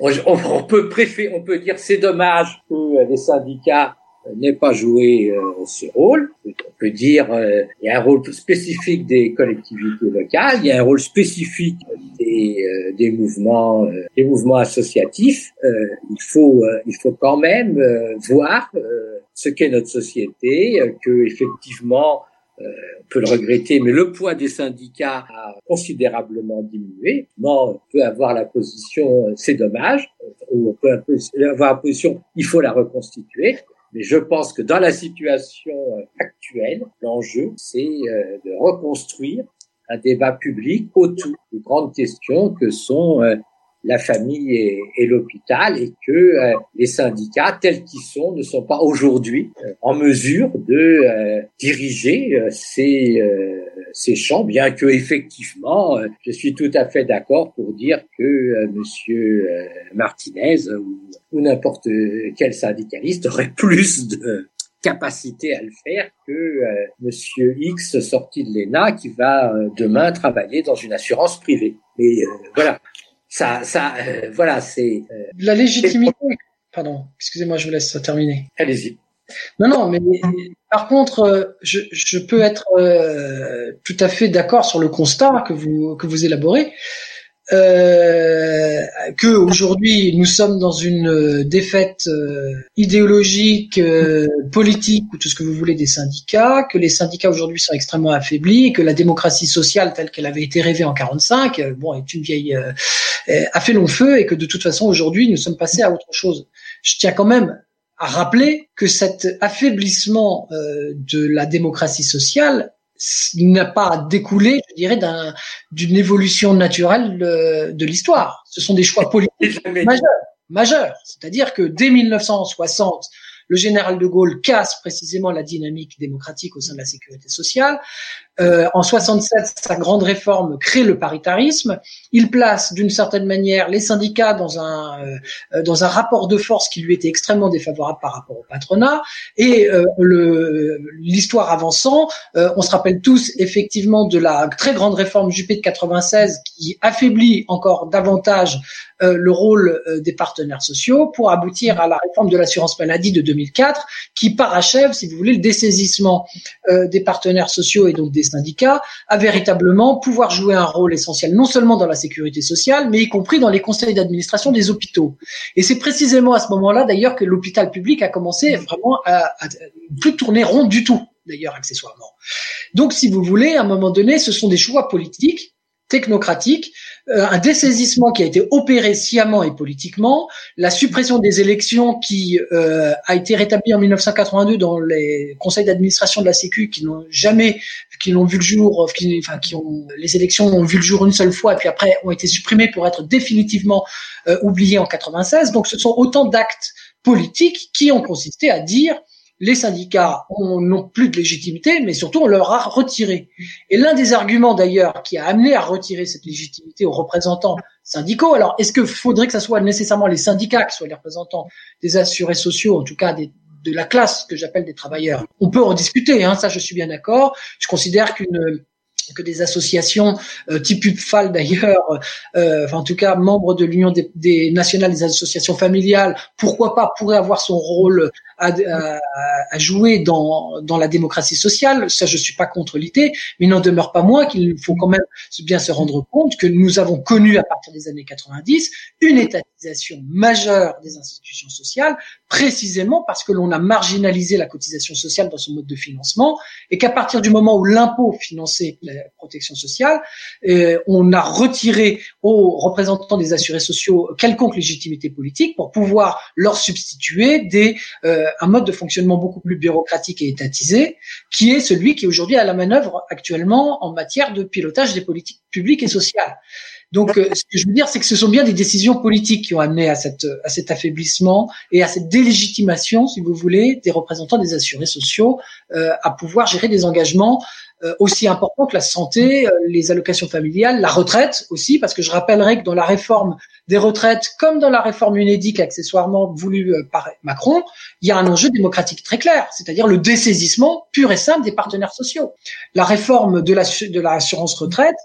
on, on, peut préférer, on peut dire c'est dommage que les syndicats n'est pas joué euh, ce rôle. On peut dire euh, il y a un rôle spécifique des collectivités locales, il y a un rôle spécifique des, euh, des mouvements des mouvements associatifs. il faut il faut quand même voir ce qu'est notre société, que effectivement on peut le regretter, mais le poids des syndicats a considérablement diminué. on peut avoir la position, c'est dommage, ou on peut avoir la position, il faut la reconstituer. Mais je pense que dans la situation euh, actuelle, l'enjeu, c'est euh, de reconstruire un débat public autour des grandes questions que sont euh, la famille et, l'hôpital et que les syndicats tels qu'ils sont ne sont pas aujourd'hui en mesure de diriger ces ces champs bien que effectivement je suis tout à fait d'accord pour dire que monsieur Martinez ou ou n'importe quel syndicaliste aurait plus de capacité à le faire que euh, Monsieur X sorti de l'ENA qui va euh, demain travailler dans une assurance privée. Mais euh, voilà, ça, ça, voilà, c'est la légitimité. Pardon, excusez-moi, je vous laisse terminer. Allez-y. Non, non, mais par contre, je, je peux être tout à fait d'accord sur le constat que vous que vous élaborez. Euh, que aujourd'hui nous sommes dans une euh, défaite euh, idéologique, euh, politique ou tout ce que vous voulez des syndicats, que les syndicats aujourd'hui sont extrêmement affaiblis, que la démocratie sociale telle qu'elle avait été rêvée en 45, bon, est une vieille a fait long feu et que de toute façon aujourd'hui nous sommes passés à autre chose. Je tiens quand même à rappeler que cet affaiblissement de la démocratie sociale n'a pas découlé, je dirais, d'une évolution naturelle de, de l'histoire. Ce sont des choix politiques majeurs, majeurs. C'est-à-dire que dès 1960, le général de Gaulle casse précisément la dynamique démocratique au sein de la sécurité sociale. Euh, en 67, sa grande réforme crée le paritarisme. Il place d'une certaine manière les syndicats dans un euh, dans un rapport de force qui lui était extrêmement défavorable par rapport au patronat. Et euh, le l'histoire avançant, euh, on se rappelle tous effectivement de la très grande réforme Juppé de 96 qui affaiblit encore davantage euh, le rôle euh, des partenaires sociaux pour aboutir à la réforme de l'assurance maladie de 2004 qui parachève, si vous voulez, le dessaisissement euh, des partenaires sociaux et donc des syndicats à véritablement pouvoir jouer un rôle essentiel non seulement dans la sécurité sociale, mais y compris dans les conseils d'administration des hôpitaux. Et c'est précisément à ce moment-là d'ailleurs que l'hôpital public a commencé vraiment à, à plus tourner rond du tout d'ailleurs accessoirement. Donc si vous voulez, à un moment donné, ce sont des choix politiques technocratique, euh, un dessaisissement qui a été opéré sciemment et politiquement, la suppression des élections qui euh, a été rétablie en 1982 dans les conseils d'administration de la Sécu qui n'ont jamais, qui n'ont vu le jour, qui, enfin qui ont, les élections ont vu le jour une seule fois et puis après ont été supprimées pour être définitivement euh, oubliées en 96. Donc ce sont autant d'actes politiques qui ont consisté à dire les syndicats n'ont plus de légitimité, mais surtout on leur a retiré. Et l'un des arguments d'ailleurs qui a amené à retirer cette légitimité aux représentants syndicaux, alors est-ce que faudrait que ce soit nécessairement les syndicats qui soient les représentants des assurés sociaux, en tout cas de la classe que j'appelle des travailleurs? On peut en discuter, hein, ça je suis bien d'accord. Je considère qu'une que des associations euh, type UPFAL d'ailleurs, euh, en tout cas membres de l'Union des, des, nationales des associations familiales, pourquoi pas pourrait avoir son rôle à, à, jouer dans, dans la démocratie sociale. Ça, je suis pas contre l'idée, mais il n'en demeure pas moins qu'il faut quand même bien se rendre compte que nous avons connu à partir des années 90 une étatisation majeure des institutions sociales, précisément parce que l'on a marginalisé la cotisation sociale dans son mode de financement et qu'à partir du moment où l'impôt finançait la protection sociale, euh, on a retiré aux représentants des assurés sociaux quelconque légitimité politique pour pouvoir leur substituer des euh, un mode de fonctionnement beaucoup plus bureaucratique et étatisé, qui est celui qui est aujourd'hui à la manœuvre actuellement en matière de pilotage des politiques publiques et sociales. Donc, euh, ce que je veux dire, c'est que ce sont bien des décisions politiques qui ont amené à, cette, à cet affaiblissement et à cette délégitimation, si vous voulez, des représentants des assurés sociaux euh, à pouvoir gérer des engagements euh, aussi importants que la santé, euh, les allocations familiales, la retraite aussi, parce que je rappellerai que dans la réforme des retraites, comme dans la réforme UNEDIC accessoirement voulue par Macron, il y a un enjeu démocratique très clair, c'est-à-dire le dessaisissement pur et simple des partenaires sociaux. La réforme de l'assurance retraite,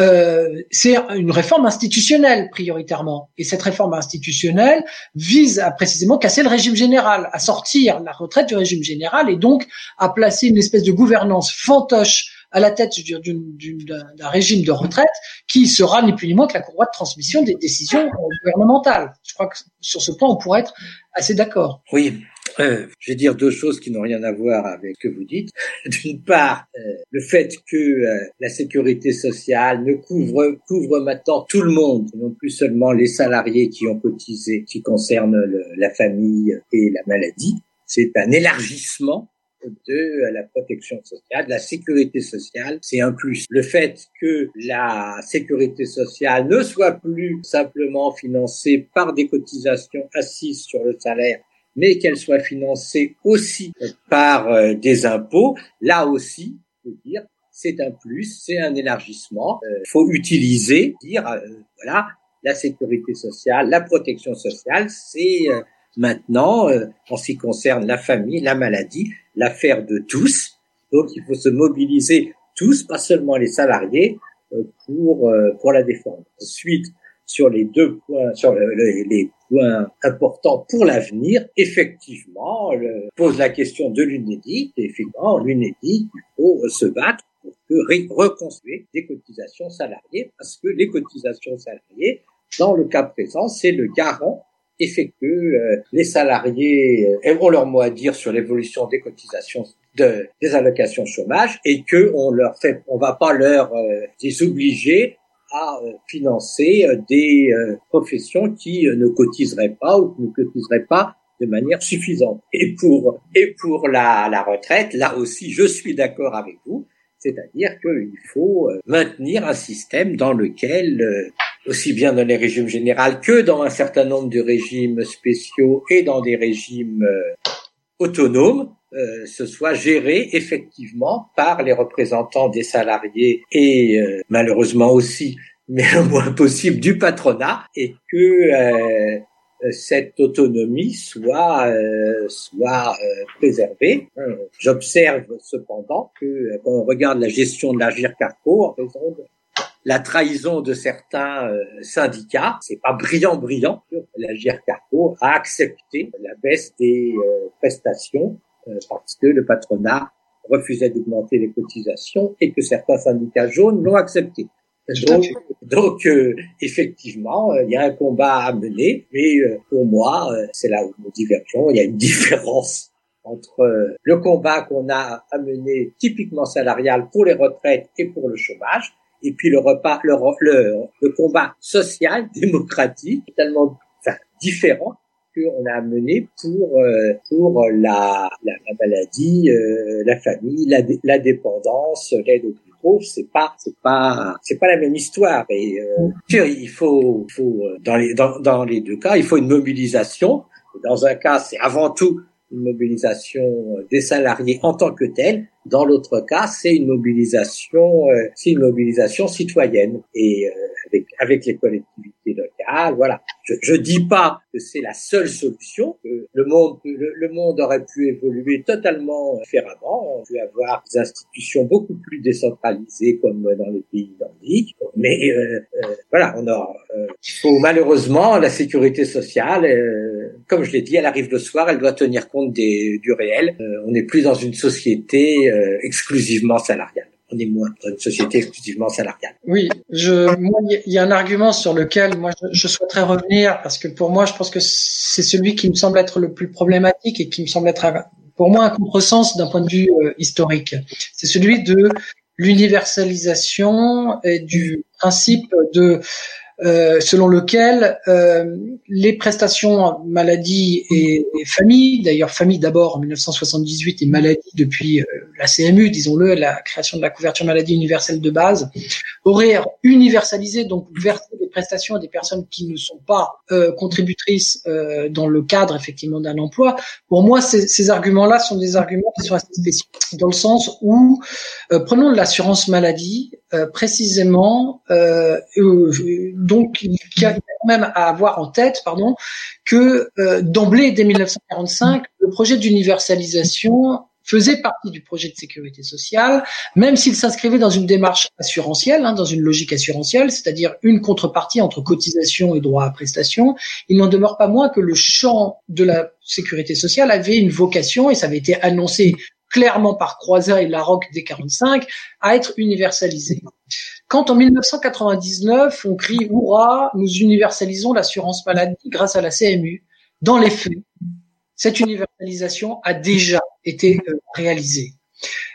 euh, c'est une réforme institutionnelle prioritairement. Et cette réforme institutionnelle vise à précisément casser le régime général, à sortir la retraite du régime général et donc à placer une espèce de gouvernance fantoche à la tête d'un régime de retraite qui sera ni plus ni moins que la courroie de transmission des décisions gouvernementales. Je crois que sur ce point, on pourrait être assez d'accord. Oui, euh, je vais dire deux choses qui n'ont rien à voir avec ce que vous dites. D'une part, euh, le fait que euh, la sécurité sociale ne couvre couvre maintenant tout le monde, non plus seulement les salariés qui ont cotisé, qui concernent la famille et la maladie. C'est un élargissement de la protection sociale, de la sécurité sociale, c'est un plus. Le fait que la sécurité sociale ne soit plus simplement financée par des cotisations assises sur le salaire, mais qu'elle soit financée aussi par euh, des impôts, là aussi, je veux dire, c'est un plus, c'est un élargissement. Il euh, faut utiliser, dire, euh, voilà, la sécurité sociale, la protection sociale, c'est maintenant, en ce qui concerne la famille, la maladie, l'affaire de tous. Donc, il faut se mobiliser tous, pas seulement les salariés, pour pour la défendre. Ensuite, sur les deux points, sur les, points importants pour l'avenir, effectivement, le, pose la question de l'UNEDIC. Effectivement, l'UNEDIC, il faut se battre pour que reconstruire des cotisations salariées, parce que les cotisations salariées, dans le cas présent, c'est le garant que euh, les salariés euh, ont leur mot à dire sur l'évolution des cotisations de, des allocations chômage et que on leur fait, on va pas leur euh, les obliger à euh, financer des professions qui ne cotiseraient pas ou qui ne cotiseraient pas de manière suffisante. Et pour et pour la, la retraite, là aussi, je suis d'accord avec vous. C'est-à-dire qu'il faut maintenir un système dans lequel aussi bien dans les régimes généraux que dans un certain nombre de régimes spéciaux et dans des régimes euh, autonomes, euh, ce soit géré effectivement par les représentants des salariés et euh, malheureusement aussi, mais le moins possible, du patronat, et que cette autonomie soit soit préservée. J'observe cependant que quand on regarde la gestion de la Carco en raison de la trahison de certains euh, syndicats. C'est pas brillant, brillant. La GIRCARCO a accepté la baisse des euh, prestations euh, parce que le patronat refusait d'augmenter les cotisations et que certains syndicats jaunes l'ont accepté. Donc, effectivement, il y a un combat à mener, mais pour moi, c'est là où nous divergeons. Il y a une différence entre le combat qu'on a à mener typiquement salarial pour les retraites et pour le chômage, et puis le repas, le, le, le combat social, démocratique, tellement enfin, différent qu'on a mené pour euh, pour la, la, maladie, euh, la famille, la, la dépendance, l'aide aux plus pauvres. C'est pas c'est pas c'est pas la même histoire. Et euh, il faut faut dans les dans, dans les deux cas, il faut une mobilisation. Dans un cas, c'est avant tout une mobilisation des salariés en tant que telle. Dans l'autre cas, c'est une mobilisation, euh, c'est une mobilisation citoyenne. Et euh, avec avec les collectivités locales. Voilà. Je, je dis pas que c'est la seule solution. Que le monde le, monde aurait pu évoluer totalement différemment. On peut avoir des institutions beaucoup plus décentralisées comme dans les pays nordiques. Mais euh, voilà, on a. il faut malheureusement la sécurité sociale, comme je l'ai dit, elle arrive le soir, elle doit tenir compte des, du réel. on n'est plus dans une société euh, exclusivement salariale. On est moins dans une société exclusivement salariale. Oui, je, il y a un argument sur lequel moi je, souhaiterais revenir parce que pour moi, je pense que c'est celui qui me semble être le plus problématique et qui me semble être pour moi un contresens d'un point de vue euh, historique. C'est celui de l'universalisation et du principe de euh, selon lequel euh, les prestations maladie et, famille, d'ailleurs famille d'abord en 1978 et maladie depuis euh, la CMU, disons-le, la création de la couverture maladie universelle de base, auraient universalisé, donc versé des prestations à des personnes qui ne sont pas euh, contributrices dans le cadre effectivement d'un emploi. Pour moi, ces, ces arguments-là sont des arguments qui sont assez spécifiques, dans le sens où, prenons l'assurance maladie, précisément, donc il y a quand même à avoir en tête, pardon, que euh, d'emblée dès 1945, le projet d'universalisation faisait partie du projet de sécurité sociale, même s'il s'inscrivait dans une démarche assurantielle, hein, dans une logique assurantielle, c'est-à-dire une contrepartie entre cotisation et droit à prestation, il n'en demeure pas moins que le champ de la sécurité sociale avait une vocation, et ça avait été annoncé clairement par Croizat et Larocque dès 45, à être universalisé. Quand en 1999, on crie Hurrah, nous universalisons l'assurance maladie grâce à la CMU, dans les faits, cette universalisation a déjà été euh, réalisée.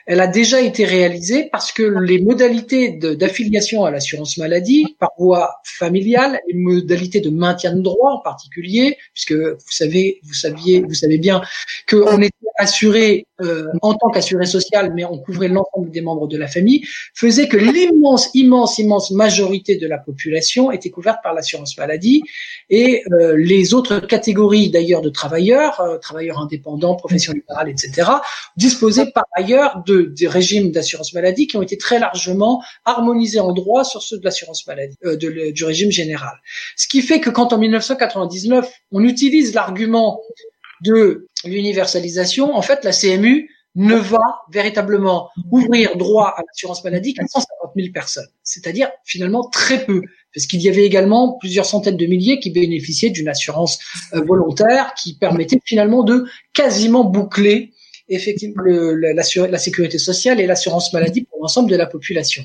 Elle a déjà été réalisée parce que les modalités d'affiliation à l'assurance maladie par voie familiale, les modalités de maintien de droit en particulier, puisque vous savez, vous saviez, vous savez bien qu'on était assuré euh, en tant qu'assuré social, mais on couvrait l'ensemble des membres de la famille, faisait que l'immense, immense, immense majorité de la population était couverte par l'assurance maladie et euh, les autres catégories d'ailleurs de travailleurs, euh, travailleurs indépendants, professions libérales, etc., disposaient par ailleurs de des régimes d'assurance maladie qui ont été très largement harmonisés en droit sur ceux de l'assurance maladie, de, du régime général. Ce qui fait que quand en 1999 on utilise l'argument de l'universalisation, en fait, la CMU ne va véritablement ouvrir droit à l'assurance maladie qu'à 150 000 personnes, c'est-à-dire finalement très peu, parce qu'il y avait également plusieurs centaines de milliers qui bénéficiaient d'une assurance euh, volontaire qui permettait finalement de quasiment boucler effectivement la, sécurité sociale et l'assurance maladie pour l'ensemble de la population.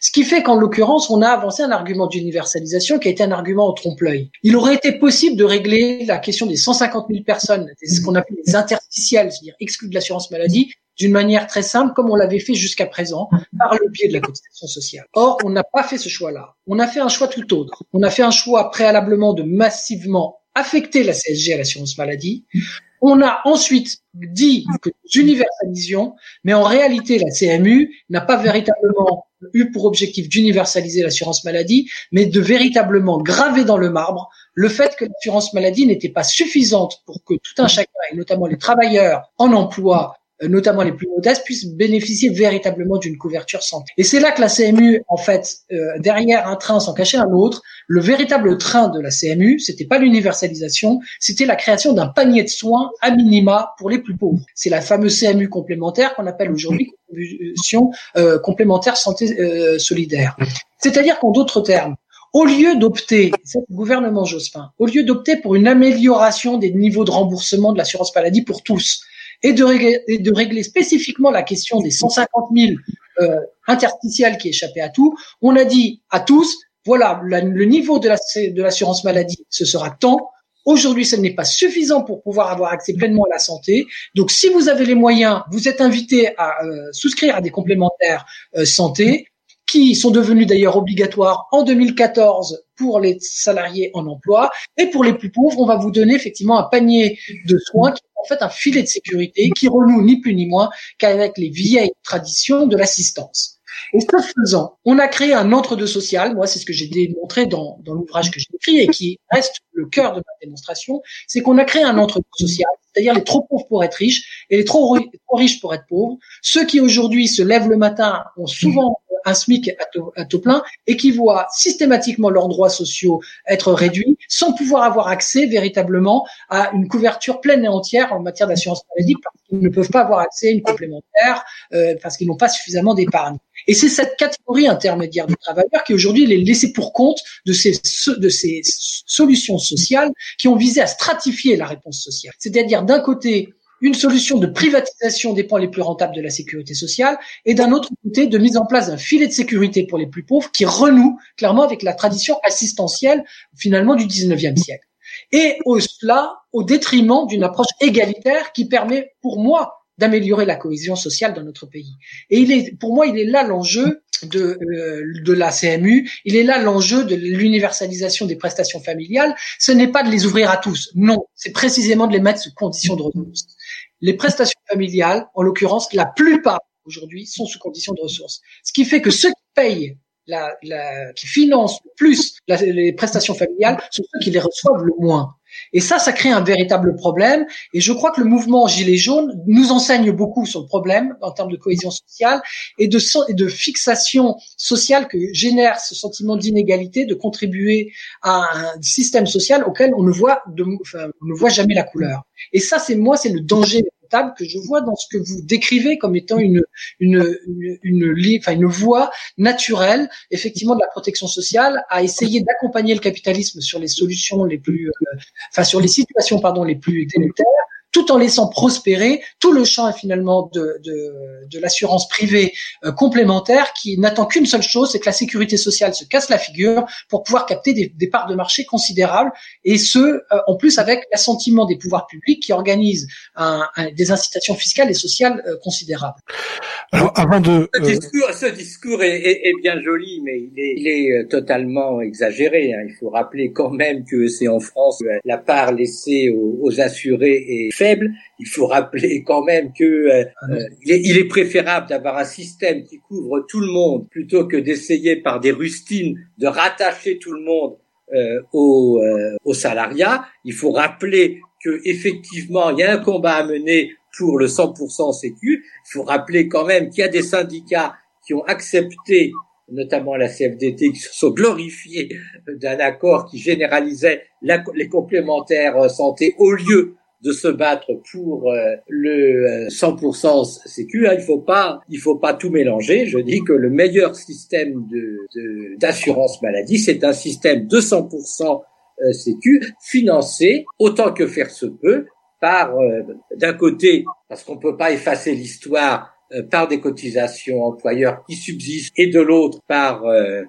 Ce qui fait qu'en l'occurrence, on a avancé un argument d'universalisation qui a été un argument au trompe-l'œil. Il aurait été possible de régler la question des 150 000 personnes, ce qu'on appelle les interstitiels, c'est-à-dire exclus de l'assurance maladie, d'une manière très simple, comme on l'avait fait jusqu'à présent, par le biais de la cotisation sociale. Or, on n'a pas fait ce choix-là. On a fait un choix tout autre. On a fait un choix préalablement de massivement affecter la CSG à l'assurance maladie. On a ensuite dit que nous universalisions, mais en réalité, la CMU n'a pas véritablement eu pour objectif d'universaliser l'assurance maladie, mais de véritablement graver dans le marbre le fait que l'assurance maladie n'était pas suffisante pour que tout un chacun, et notamment les travailleurs en emploi, notamment les plus modestes, puissent bénéficier véritablement d'une couverture santé. Et c'est là que la CMU, en fait, euh, derrière un train s'en cachait un autre. Le véritable train de la CMU, c'était pas l'universalisation, c'était la création d'un panier de soins à minima pour les plus pauvres. C'est la fameuse CMU complémentaire qu'on appelle aujourd'hui contribution euh, complémentaire santé solidaire. C'est-à-dire qu'en d'autres termes, au lieu d'opter, c'est le gouvernement Jospin, au lieu d'opter pour une amélioration des niveaux de remboursement de l'assurance maladie pour tous, et de régler, de régler spécifiquement la question des 150 000 euh, interstitiels qui échappaient à tout, on a dit à tous, voilà, le niveau de l'assurance la, maladie, ce sera tant. Aujourd'hui, ce n'est pas suffisant pour pouvoir avoir accès pleinement à la santé. Donc, si vous avez les moyens, vous êtes invité à euh, souscrire à des complémentaires euh, santé qui sont devenus d'ailleurs obligatoires en 2014 pour les salariés en emploi. Et pour les plus pauvres, on va vous donner effectivement un panier de soins en fait un filet de sécurité qui renoue ni plus ni moins qu'avec les vieilles traditions de l'assistance. Et ce faisant, on a créé un entre-deux social. Moi, c'est ce que j'ai démontré dans, dans l'ouvrage que j'ai écrit et qui reste le cœur de ma démonstration. C'est qu'on a créé un entre-deux social, c'est-à-dire les trop pauvres pour être riches et les trop, riches pour être pauvres. Ceux qui aujourd'hui se lèvent le matin ont souvent un SMIC à taux, plein et qui voient systématiquement leurs droits sociaux être réduits sans pouvoir avoir accès véritablement à une couverture pleine et entière en matière d'assurance maladie parce qu'ils ne peuvent pas avoir accès à une complémentaire euh, parce qu'ils n'ont pas suffisamment d'épargne. Et c'est cette catégorie intermédiaire de travailleurs qui aujourd'hui est laissée pour compte de ces, de ces solutions sociales qui ont visé à stratifier la réponse sociale. C'est-à-dire d'un côté une solution de privatisation des points les plus rentables de la sécurité sociale et d'un autre côté de mise en place d'un filet de sécurité pour les plus pauvres qui renoue clairement avec la tradition assistentielle finalement du 19e siècle. Et au, cela au détriment d'une approche égalitaire qui permet pour moi d'améliorer la cohésion sociale dans notre pays. Et il est, pour moi, il est là l'enjeu de, euh, de la CMU, il est là l'enjeu de l'universalisation des prestations familiales. Ce n'est pas de les ouvrir à tous, non, c'est précisément de les mettre sous condition de ressources. Les prestations familiales, en l'occurrence, la plupart aujourd'hui sont sous condition de ressources. Ce qui fait que ceux qui payent la, la, qui financent le plus les prestations familiales sont ceux qui les reçoivent le moins. Et ça, ça crée un véritable problème. Et je crois que le mouvement Gilets jaunes nous enseigne beaucoup sur le problème en termes de cohésion sociale et de, fixation sociale que génère ce sentiment d'inégalité, de contribuer à un système social auquel on ne voit, on ne voit jamais la couleur. Et ça, c'est moi, c'est le danger que je vois dans ce que vous décrivez comme étant une une une, une, voie naturelle effectivement de la protection sociale à essayer d'accompagner le capitalisme sur les solutions les plus euh, enfin sur les situations pardon les plus délétères tout en laissant prospérer tout le champ finalement de, de, de l'assurance privée euh, complémentaire qui n'attend qu'une seule chose, c'est que la sécurité sociale se casse la figure pour pouvoir capter des, des parts de marché considérables et ce, euh, en plus avec l'assentiment des pouvoirs publics qui organisent un, des incitations fiscales et sociales euh, considérables. Alors avant de... Ce discours, ce discours est, est, bien joli, mais il est, il est totalement exagéré. Hein. Il faut rappeler quand même que c'est en France la part laissée aux, aux assurés est faible. Il faut rappeler quand même que euh, euh, il, est, préférable d'avoir un système qui couvre tout le monde plutôt que d'essayer par des rustines de rattacher tout le monde euh, au, au salariat. Il faut rappeler que effectivement il y a un combat à mener pour le 100% sécu. Il faut rappeler quand même qu'il y a des syndicats qui ont accepté notamment la CFDT, qui se sont glorifiés d'un accord qui généralisait les complémentaires santé au lieu de se battre pour euh, le 100% euh, sécu. Hein, il faut pas, il faut pas tout mélanger. Je dis que le meilleur système de d'assurance maladie, c'est un système de 100% euh, sécu financé autant que faire se peut par, d'un côté, parce qu'on peut pas effacer l'histoire par des cotisations employeurs qui subsistent et de l'autre par euh,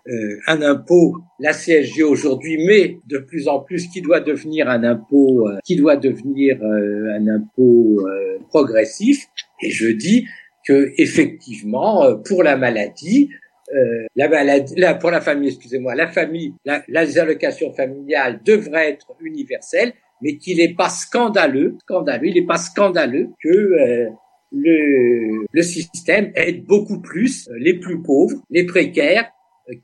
un impôt, la CSG aujourd'hui, mais de plus en plus qui doit devenir un impôt, qui doit devenir un impôt progressif. Et je dis que effectivement, pour la maladie, euh, la maladie, pour la famille, excusez-moi, la famille, la, les allocations familiales devraient être universelles, mais qu'il n'est pas scandaleux, scandaleux, il n'est pas scandaleux que euh, le, le système aide beaucoup plus euh, les plus pauvres, les précaires,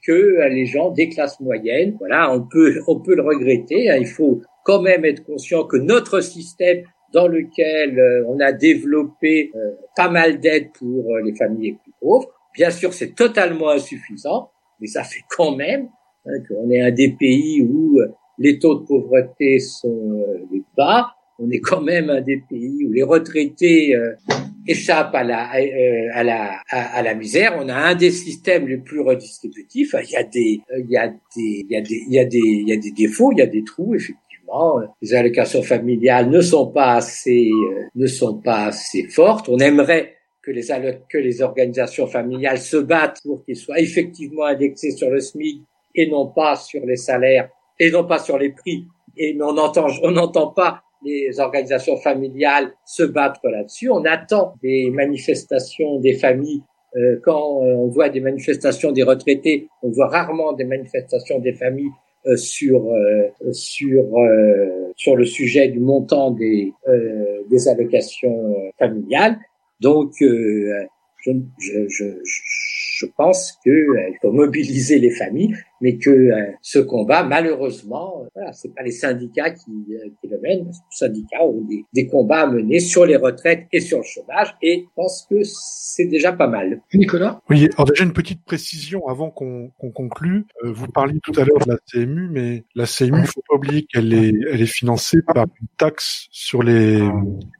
que les gens des classes moyennes. Voilà, on peut, on peut le regretter. Hein. il faut quand même être conscient que notre système dans lequel on a développé pas mal d'aides pour les familles les plus pauvres, Bien sûr, c'est totalement insuffisant, mais ça fait quand même hein, qu'on est un des pays où euh, les taux de pauvreté sont euh, les bas. On est quand même un des pays où les retraités euh, échappent à la, à, la, à, la misère. On a un des systèmes les plus redistributifs. Il y a des, il y a des, il y a des, il y a des, il y a des défauts, il y a des trous, effectivement. Les allocations familiales ne sont pas assez, ne sont pas assez fortes. On aimerait que les, que les organisations familiales se battent pour qu'ils soient effectivement indexés sur le SMIC et non pas sur les salaires et non pas sur les prix. Et on n'entend on n'entend pas les organisations familiales se battre là-dessus. On attend des manifestations des familles. Euh, quand euh, on voit des manifestations des retraités, on voit rarement des manifestations des familles euh, sur sur sur le sujet du montant des des allocations familiales. Donc, euh, je, je, je, je pense qu'il euh, faut mobiliser les familles, mais que euh, ce combat, malheureusement, euh, voilà, c'est pas les syndicats qui, qui le mènent. Les syndicats ont des, des, combats à mener sur les retraites et sur le chômage, et je pense que c'est déjà pas mal. Nicolas? Oui, alors déjà une petite précision avant qu'on conclue. vous parliez tout à l'heure de la CMU, mais la CMU, il faut pas oublier qu'elle est, elle est financée par une taxe sur les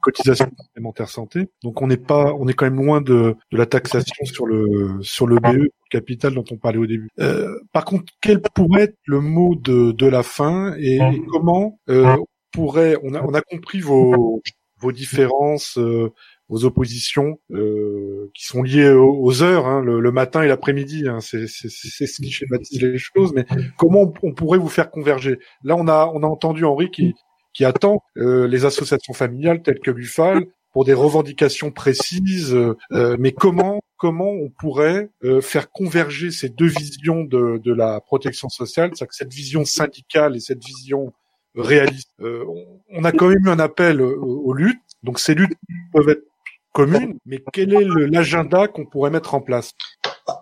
cotisations complémentaires santé. Donc on n'est pas, on est quand même loin de, de la taxation sur le sur le BE capital dont on parlait au début. Euh, par contre, quel pourrait être le mot de, de la fin et, comment euh, on pourrait on a on a compris vos vos différences euh, vos oppositions euh, qui sont liées aux, heures, hein, le, matin et l'après-midi, hein, c'est ce qui schématise les choses. Mais comment on, pourrait vous faire converger? Là, on a on a entendu Henri qui qui attend euh, les associations familiales telles que Buffal pour des revendications précises. Euh, mais comment comment on pourrait euh, faire converger ces deux visions de, de la protection sociale, c'est-à-dire que cette vision syndicale et cette vision réaliste. Euh, on, a quand même eu un appel aux, luttes, donc ces luttes peuvent être communes, mais quel est l'agenda qu'on pourrait mettre en place?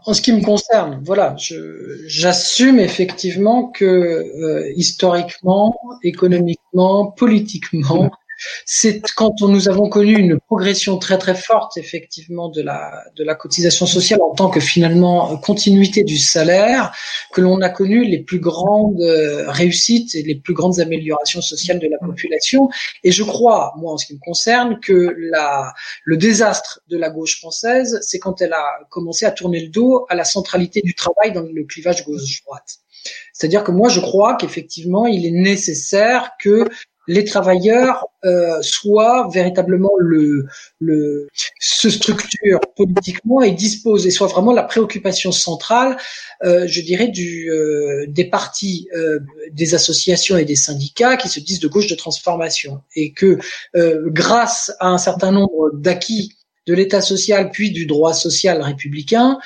En ce qui me concerne, voilà, j'assume effectivement que historiquement, économiquement, politiquement, c'est quand nous avons connu une progression très très forte effectivement de la de la cotisation sociale en tant que finalement continuité du salaire que l'on a connu les plus grandes euh, réussites et les plus grandes améliorations sociales de la population. Et je crois moi en ce qui me concerne que la le désastre de la gauche française c'est quand elle a commencé à tourner le dos à la centralité du travail dans le clivage gauche droite c'est-à-dire que moi, je crois qu'effectivement, il est nécessaire que les travailleurs euh, soient véritablement le, le se structurent politiquement et disposent et soient vraiment la préoccupation centrale, euh, je dirais, du euh, des partis, euh, des associations et des syndicats qui se disent de gauche de transformation et que euh, grâce à un certain nombre d'acquis de l'État social puis du droit social républicain,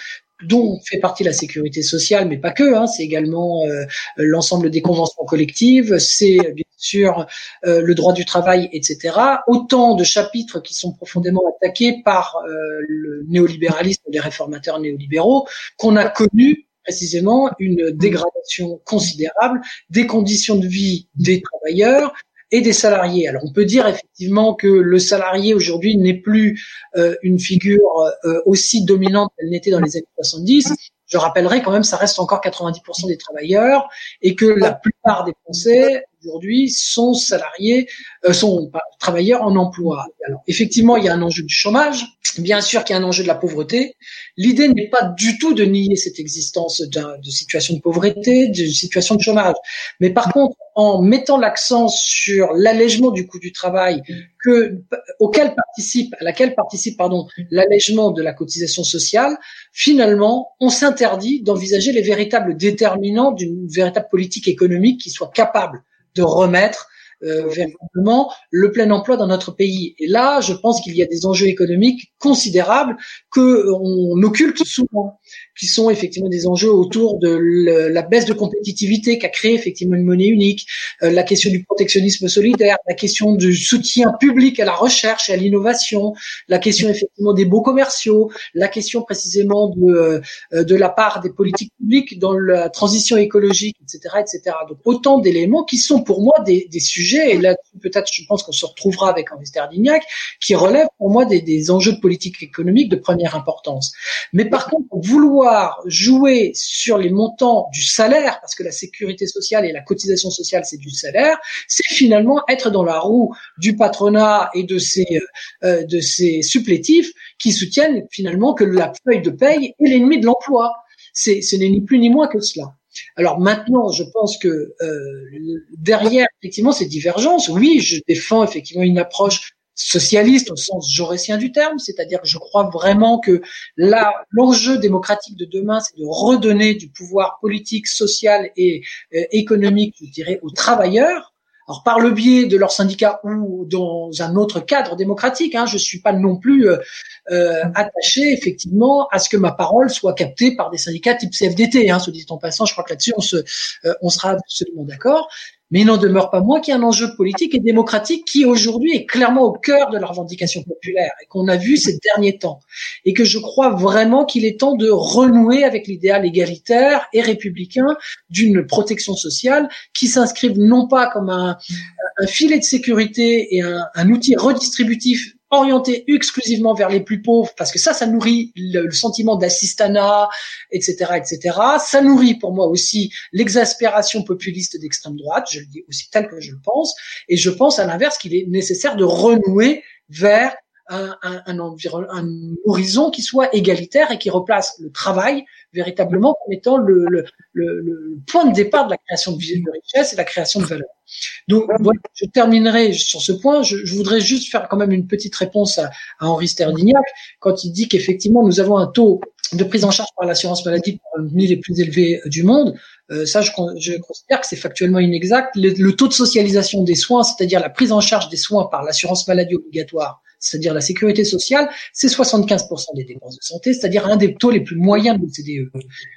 dont fait partie la sécurité sociale, mais pas que. Hein, c'est également euh, l'ensemble des conventions collectives, c'est bien sûr euh, le droit du travail, etc. Autant de chapitres qui sont profondément attaqués par euh, le néolibéralisme des réformateurs néolibéraux qu'on a connu précisément une dégradation considérable des conditions de vie des travailleurs, et des salariés. Alors on peut dire effectivement que le salarié aujourd'hui n'est plus euh, une figure euh, aussi dominante qu'elle n'était dans les années 70. Je rappellerai quand même, ça reste encore 90% des travailleurs et que la plupart des Français aujourd'hui sont salariés, euh, sont travailleurs en emploi. Alors effectivement, il y a un enjeu du chômage, bien sûr qu'il y a un enjeu de la pauvreté. L'idée n'est pas du tout de nier cette existence de situation de pauvreté, d'une situation de chômage, mais par contre, en mettant l'accent sur l'allègement du coût du travail, que auquel participe, à laquelle participe pardon l'allègement de la cotisation sociale, finalement, on s'interdit d'envisager les véritables déterminants d'une véritable politique économique qui soit capable de remettre euh, véritablement le plein emploi dans notre pays. Et là, je pense qu'il y a des enjeux économiques considérables que euh, on occulte souvent qui sont effectivement des enjeux autour de la baisse de compétitivité qu'a créé effectivement une monnaie unique, euh, la question du protectionnisme solidaire, la question du soutien public à la recherche et à l'innovation, la question effectivement des beaux commerciaux, la question précisément de euh, de la part des politiques publiques dans la transition écologique, etc., etc. Donc autant d'éléments qui sont pour moi des, des sujets et là peut-être je pense qu'on se retrouvera avec Henri Sterdignac qui relèvent pour moi des, enjeux de politique économique de première importance. Mais par contre vouloir jouer sur les montants du salaire, parce que la sécurité sociale et la cotisation sociale, c'est du salaire, c'est finalement être dans la roue du patronat et de ses, euh, de ses supplétifs qui soutiennent finalement que la feuille de paye est l'ennemi de l'emploi. C'est, ce n'est ni plus ni moins que cela. Alors maintenant, je pense que euh, derrière effectivement ces divergences, oui, je défends effectivement une approche socialiste au sens jaurétien du terme, c'est-à-dire que je crois vraiment que là, l'enjeu démocratique de demain, c'est de redonner du pouvoir politique, social et euh, économique, je dirais, aux travailleurs. Alors par le biais de leurs syndicats ou dans un autre cadre démocratique, hein, je suis pas non plus euh, euh, attaché effectivement à ce que ma parole soit captée par des syndicats type CFDT. Hein, se dit en passant, je crois que là-dessus on se, on sera absolument d'accord. Mais il n'en demeure pas moins qu'il y a un enjeu politique et démocratique qui aujourd'hui est clairement au cœur de la revendication populaire et qu'on a vu ces derniers temps. Et que je crois vraiment qu'il est temps de renouer avec l'idéal égalitaire et républicain d'une protection sociale qui s'inscrive non pas comme un, filet de sécurité et un outil redistributif orienté exclusivement vers les plus pauvres, parce que ça, ça nourrit le, sentiment d'assistanat, etc., etc. Ça nourrit pour moi aussi l'exaspération populiste d'extrême droite, je le dis aussi tel que je le pense, et je pense à l'inverse qu'il est nécessaire de renouer vers un, un, un, un, horizon qui soit égalitaire et qui replace le travail véritablement comme étant le, le, le, le point de départ de la création de, de richesse et la création de valeur. Donc voilà, je terminerai sur ce point. Je, je, voudrais juste faire quand même une petite réponse à, à Henri Sterdignac quand il dit qu'effectivement nous avons un taux de prise en charge par l'assurance maladie parmi les plus élevés du monde. Euh, ça, je, je, considère que c'est factuellement inexact. Le, le, taux de socialisation des soins, c'est-à-dire la prise en charge des soins par l'assurance maladie obligatoire, c'est-à-dire la sécurité sociale, c'est 75% des dépenses de santé, c'est-à-dire un des taux les plus moyens de l'OCDE.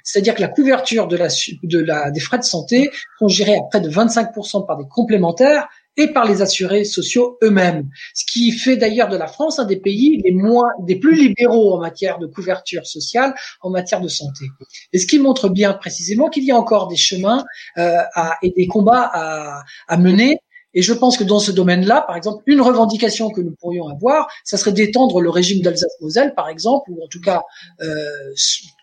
C'est-à-dire que la couverture de la, de la, des frais de santé sont gérés à près de 25% par des complémentaires et par les assurés sociaux eux-mêmes. Ce qui fait d'ailleurs de la France un des pays les moins, des plus libéraux en matière de couverture sociale, en matière de santé. Et ce qui montre bien précisément qu'il y a encore des chemins euh, à, et des combats à, à mener et je pense que dans ce domaine-là, par exemple, une revendication que nous pourrions avoir, ça serait d'étendre le régime d'Alsace-Moselle, par exemple, ou en tout cas euh,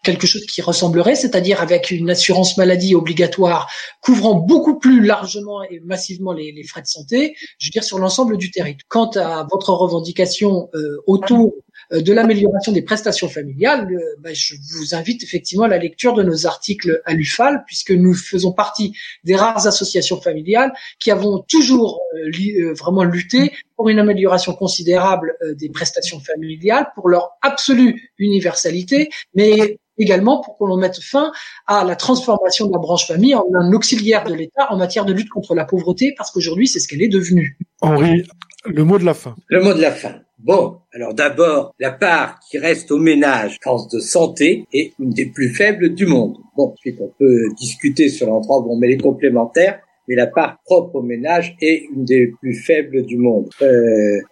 quelque chose qui ressemblerait, c'est-à-dire avec une assurance maladie obligatoire couvrant beaucoup plus largement et massivement les, frais de santé, je veux dire sur l'ensemble du territoire. Quant à votre revendication euh, autour de l'amélioration des prestations familiales, euh, bah, je vous invite effectivement à la lecture de nos articles à l'UFAL, puisque nous faisons partie des rares associations familiales qui avons toujours euh, vraiment lutté pour une amélioration considérable des prestations familiales, pour leur absolue universalité, mais également pour qu'on mette fin à la transformation de la branche famille en un auxiliaire de l'État en matière de lutte contre la pauvreté, parce qu'aujourd'hui, c'est ce qu'elle est devenue. Henri, le mot de la fin. Le mot de la fin. Bon, alors d'abord, la part qui reste au ménage, France de santé, est une des plus faibles du monde. Bon, ensuite on peut discuter sur l'endroit où on met les complémentaires, mais la part propre au ménage est une des plus faibles du monde. Euh,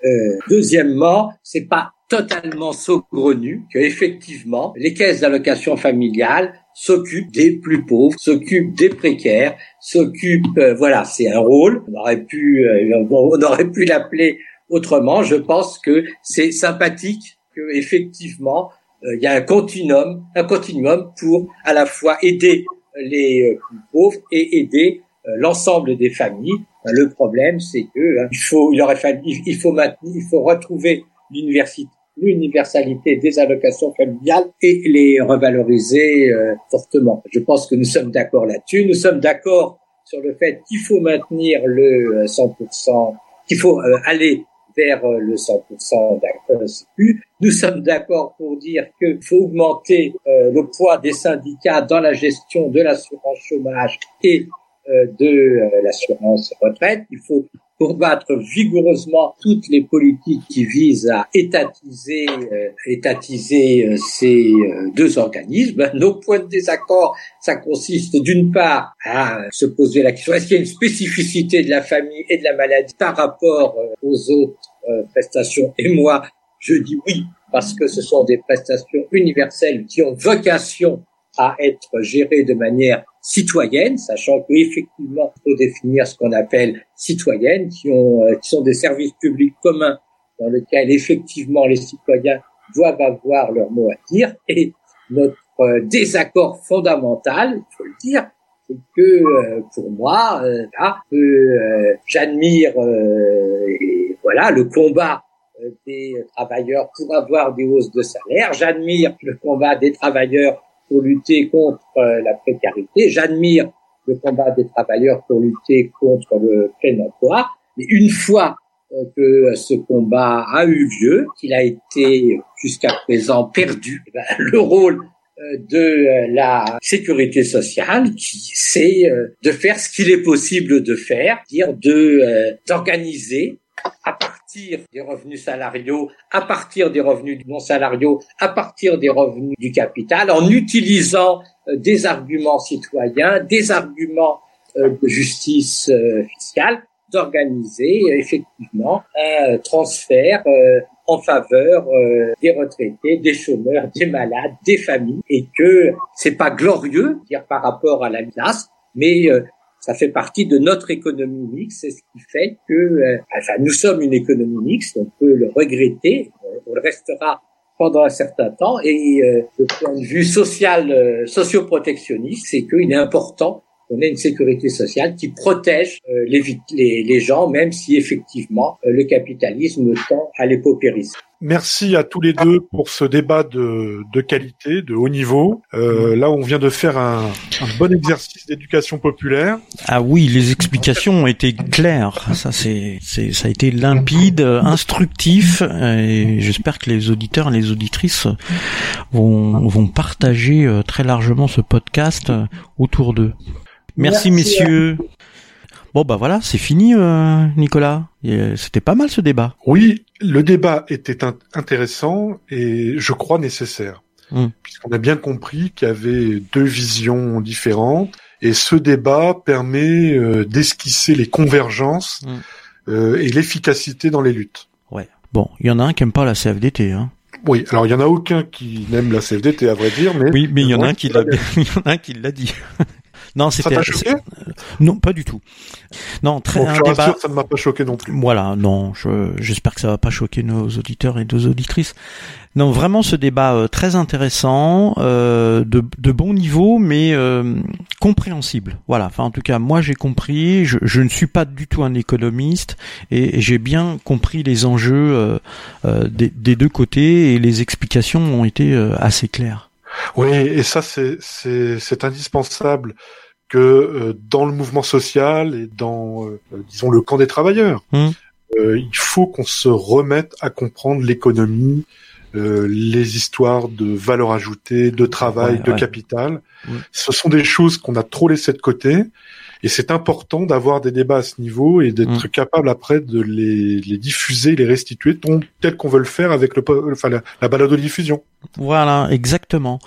euh, deuxièmement, c'est pas totalement saugrenu que effectivement les caisses d'allocation familiale s'occupent des plus pauvres, s'occupent des précaires, s'occupent euh, voilà c'est un rôle on aurait pu euh, on aurait pu l'appeler Autrement, je pense que c'est sympathique que effectivement euh, il y a un continuum, un continuum pour à la fois aider les euh, plus pauvres et aider euh, l'ensemble des familles Le problème, c'est que hein, il faut, il aurait fallu, il faut maintenir, il faut retrouver l'université l'universalité des allocations familiales et les revaloriser fortement. Je pense que nous sommes d'accord là-dessus. Nous sommes d'accord sur le fait qu'il faut maintenir le 100%, qu'il faut aller vers euh, le 100% d'ACU. Nous sommes d'accord pour dire qu'il faut augmenter euh, le poids des syndicats dans la gestion de l'assurance chômage et euh, de l'assurance retraite. Il faut combattre vigoureusement toutes les politiques qui visent à étatiser, euh, étatiser euh, ces euh, deux organismes. Nos points de désaccord, ça consiste d'une part à se poser la question est-ce qu'il y a une spécificité de la famille et de la maladie par rapport aux autres prestations? Et moi, je dis oui parce que ce sont des prestations universelles qui ont vocation à être gérées de manière citoyennes, sachant qu'effectivement, il faut définir ce qu'on appelle citoyennes, qui, ont, euh, qui sont des services publics communs dans lesquels effectivement les citoyens doivent avoir leur mot à dire. Et notre euh, désaccord fondamental, il faut le dire, c'est que euh, pour moi, là, j'admire et voilà le combat des travailleurs pour avoir des hausses de salaire. J'admire le combat des travailleurs pour lutter contre euh, la précarité. J'admire le combat des travailleurs pour lutter contre le plein emploi. Mais une fois euh, que ce combat a eu lieu, qu'il a été jusqu'à présent perdu, eh ben, le rôle euh, de la sécurité sociale, qui c'est de faire ce qu'il est possible de faire, dire de d'organiser à partir des revenus salariaux, à partir des revenus non salariaux, à partir des revenus du capital, en utilisant euh, des arguments citoyens, des arguments euh, de justice euh, fiscale, d'organiser effectivement un transfert en faveur des retraités, des chômeurs, des malades, des familles, et que c'est pas glorieux, dire par rapport à la classe, mais ça fait partie de notre économie mixte, c'est ce qui fait que, euh, enfin, nous sommes une économie mixte, on peut le regretter, on le restera pendant un certain temps, et euh, le point de vue social, euh, socioprotectionniste, c'est qu'il est important qu'on ait une sécurité sociale qui protège les, les, les, gens, même si effectivement le capitalisme tend à les paupériser. Merci à tous les deux pour ce débat de, de qualité, de haut niveau. Euh, là, on vient de faire un, un bon exercice d'éducation populaire. Ah oui, les explications ont été claires. Ça, c'est, c'est, ça a été limpide, instructif, et j'espère que les auditeurs et les auditrices vont, vont partager euh, très largement ce podcast autour d'eux. Merci, Merci messieurs. Bon bah voilà, c'est fini, euh, Nicolas. C'était pas mal ce débat. Oui, le débat était intéressant et je crois nécessaire, hmm. puisqu'on a bien compris qu'il y avait deux visions différentes et ce débat permet euh, d'esquisser les convergences hmm. euh, et l'efficacité dans les luttes. Ouais. Bon, il y en a un qui aime pas la CFDT, hein. Oui, alors il y en a aucun qui n'aime la CFDT à vrai dire, mais oui, mais il y en a un qui l'a, il y en a un qui l'a dit. Non, c'était. Ça choqué? Non, pas du tout. Non, très un débat. ça ne m'a pas choqué non plus. Voilà, non, j'espère que ça va pas choquer nos auditeurs et nos auditrices. Non, vraiment ce débat euh, très intéressant, euh, de, de bon niveau, mais euh, compréhensible. Voilà. Enfin, en tout cas, moi j'ai compris. Je, je, ne suis pas du tout un économiste et, j'ai bien compris les enjeux des, des, deux côtés et les explications ont été assez claires. Oui, et ça c'est c'est indispensable que euh, dans le mouvement social et dans, euh, disons, le camp des travailleurs, mmh. euh, il faut qu'on se remette à comprendre l'économie, les histoires de valeur ajoutée, de travail, de capital. Ce sont des choses qu'on a trop laissées de côté. Et c'est important d'avoir des débats à ce niveau et d'être mmh. capable après de les, les, diffuser, les restituer, tel qu'on veut le faire avec le, enfin, la, la balade de diffusion. Voilà, exactement.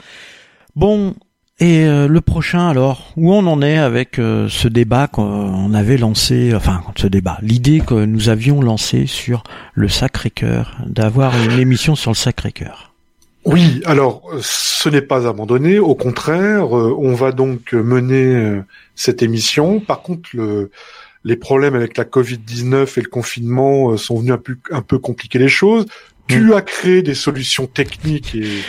Bon, et euh, le prochain alors, où on en est avec euh, ce débat qu'on avait lancé, enfin ce débat, l'idée que nous avions lancée sur le Sacré-Cœur, d'avoir une émission sur le Sacré-Cœur Oui, alors ce n'est pas abandonné, au contraire, euh, on va donc mener cette émission. Par contre, le, les problèmes avec la Covid-19 et le confinement sont venus un peu, un peu compliquer les choses. Tu mmh. as créé des solutions techniques et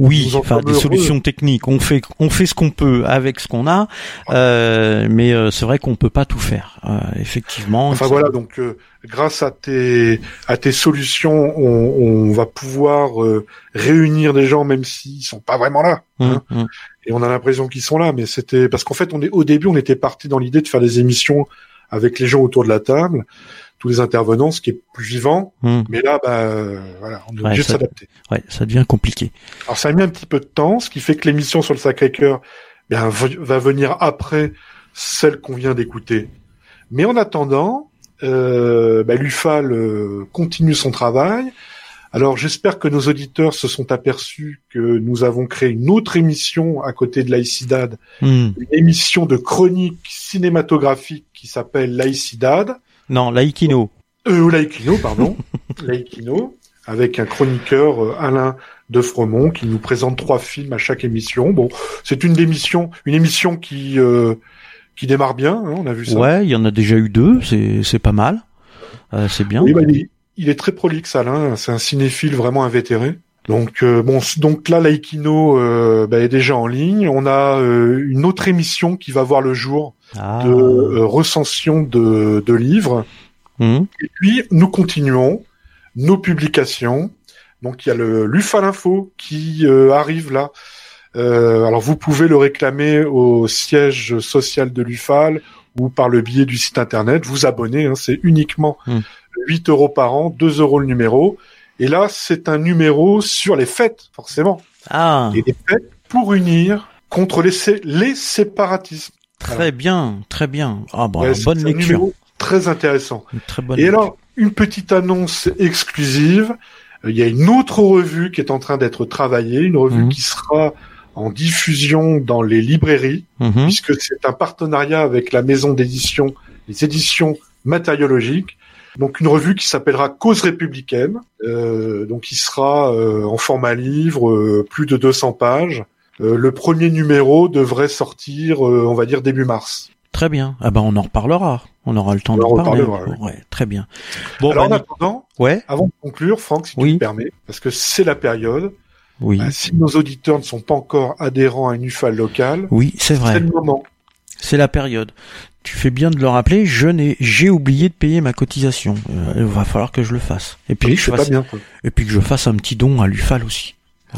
Oui, enfin des solutions techniques. On fait on fait ce qu'on peut avec ce qu'on a, euh, mais euh, c'est vrai qu'on peut pas tout faire. Euh, effectivement. Enfin voilà, donc euh, grâce à tes à tes solutions, on, on va pouvoir réunir des gens même s'ils sont pas vraiment là. Hein. Hum, hum. Et on a l'impression qu'ils sont là, mais c'était parce qu'en fait on est au début on était parti dans l'idée de faire des émissions avec les gens autour de la table tous les intervenants, ce qui est plus vivant. Hmm. Mais là, bah, voilà, on est obligé de s'adapter. Ouais, ça devient compliqué. Alors ça a mis un petit peu de temps, ce qui fait que l'émission sur le Sacré-Cœur bien, va venir après celle qu'on vient d'écouter. Mais en attendant, euh, bah, l'UFAL euh, continue son travail. Alors j'espère que nos auditeurs se sont aperçus que nous avons créé une autre émission à côté de Laïcidad, hmm. une émission de chronique cinématographique qui s'appelle Laïcidad. Non, Laikino. Euh, Laikino, pardon. Laikino, avec un chroniqueur, euh, Alain de Fremont, qui nous présente trois films à chaque émission. Bon, c'est une émission, une émission qui euh, qui démarre bien. Hein, on a vu ça. Ouais, il y en a déjà eu deux. C'est c'est pas mal. Euh, c'est bien. Oui, bah, il, est, très prolixe, Alain. C'est un cinéphile vraiment invétéré. Donc bon, donc là, Laikino bah, est déjà en ligne. On a une autre émission qui va voir le jour ah. de euh, recension de, de livres. Mmh. Et puis, nous continuons nos publications. Donc, il y a le l'UFAL Info qui euh, arrive là. Euh, alors, vous pouvez le réclamer au siège social de l'UFAL ou par le biais du site internet. Vous abonner, hein, c'est uniquement 8 mmh. euros par an, 2 euros le numéro. Et là, c'est un numéro sur les fêtes, forcément. Ah. Et les fêtes pour unir contre les, les séparatismes. Très bien, très bien. Ah bon, bonne lecture. Très intéressant. très bonne Et alors, une petite annonce exclusive. Il y a une autre revue qui est en train d'être travaillée, une revue mhm. qui sera en diffusion dans les librairies, mhm. puisque c'est un partenariat avec la maison d'édition, les éditions matériologiques. Donc une revue qui s'appellera Cause républicaine, euh, donc qui sera euh, en format livre, euh, plus de 200 pages, euh, le premier numéro devrait sortir, euh, on va dire début mars. Très bien. Ah ben on en reparlera. On aura le temps de parler. Ouais. très bien. Bon, Alors en attendant, ouais. avant de conclure, Franck, si tu me permets, parce que c'est la période. Oui. Bah, si nos auditeurs ne sont pas encore adhérents à une UFAL locale, oui, c'est vrai. C'est le moment. C'est la période. Tu fais bien de le rappeler. Je n'ai, j'ai oublié de payer ma cotisation. Euh, il va falloir que je le fasse. Et puis, je fasse, bien, et puis que je fasse un petit don à l'UFAL aussi.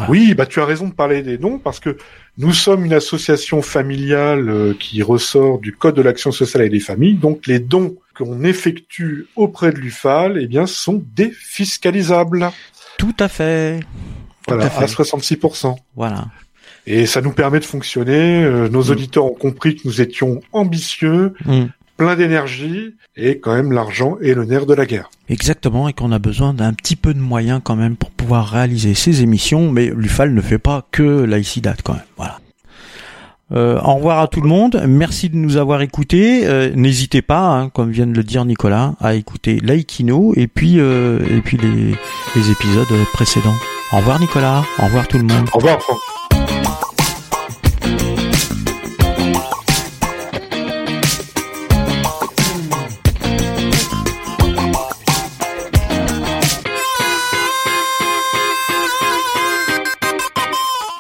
Oui, bah tu as raison de parler des dons parce que nous sommes une association familiale euh, qui ressort du Code de l'action sociale et des familles. Donc les dons qu'on effectue auprès de l'UFAL, eh bien, sont défiscalisables. Tout à fait. voilà, à, 66%. Voilà. Et ça nous permet de fonctionner. Euh, nos mm. auditeurs ont compris que nous étions ambitieux, mm plein d'énergie et quand même l'argent est le nerf de la guerre. Exactement, et qu'on a besoin d'un petit peu de moyens quand même pour pouvoir réaliser ces émissions, mais l'UFAL ne fait pas que l'AICIDAT quand même. Voilà. Euh, au revoir à tout le monde. Merci de nous avoir écoutés. Euh, n'hésitez pas, hein, comme vient de le dire Nicolas, à écouter l'Aikino et puis euh, et puis les, les épisodes précédents. Au revoir Nicolas. Au revoir tout le monde. Au revoir Franck.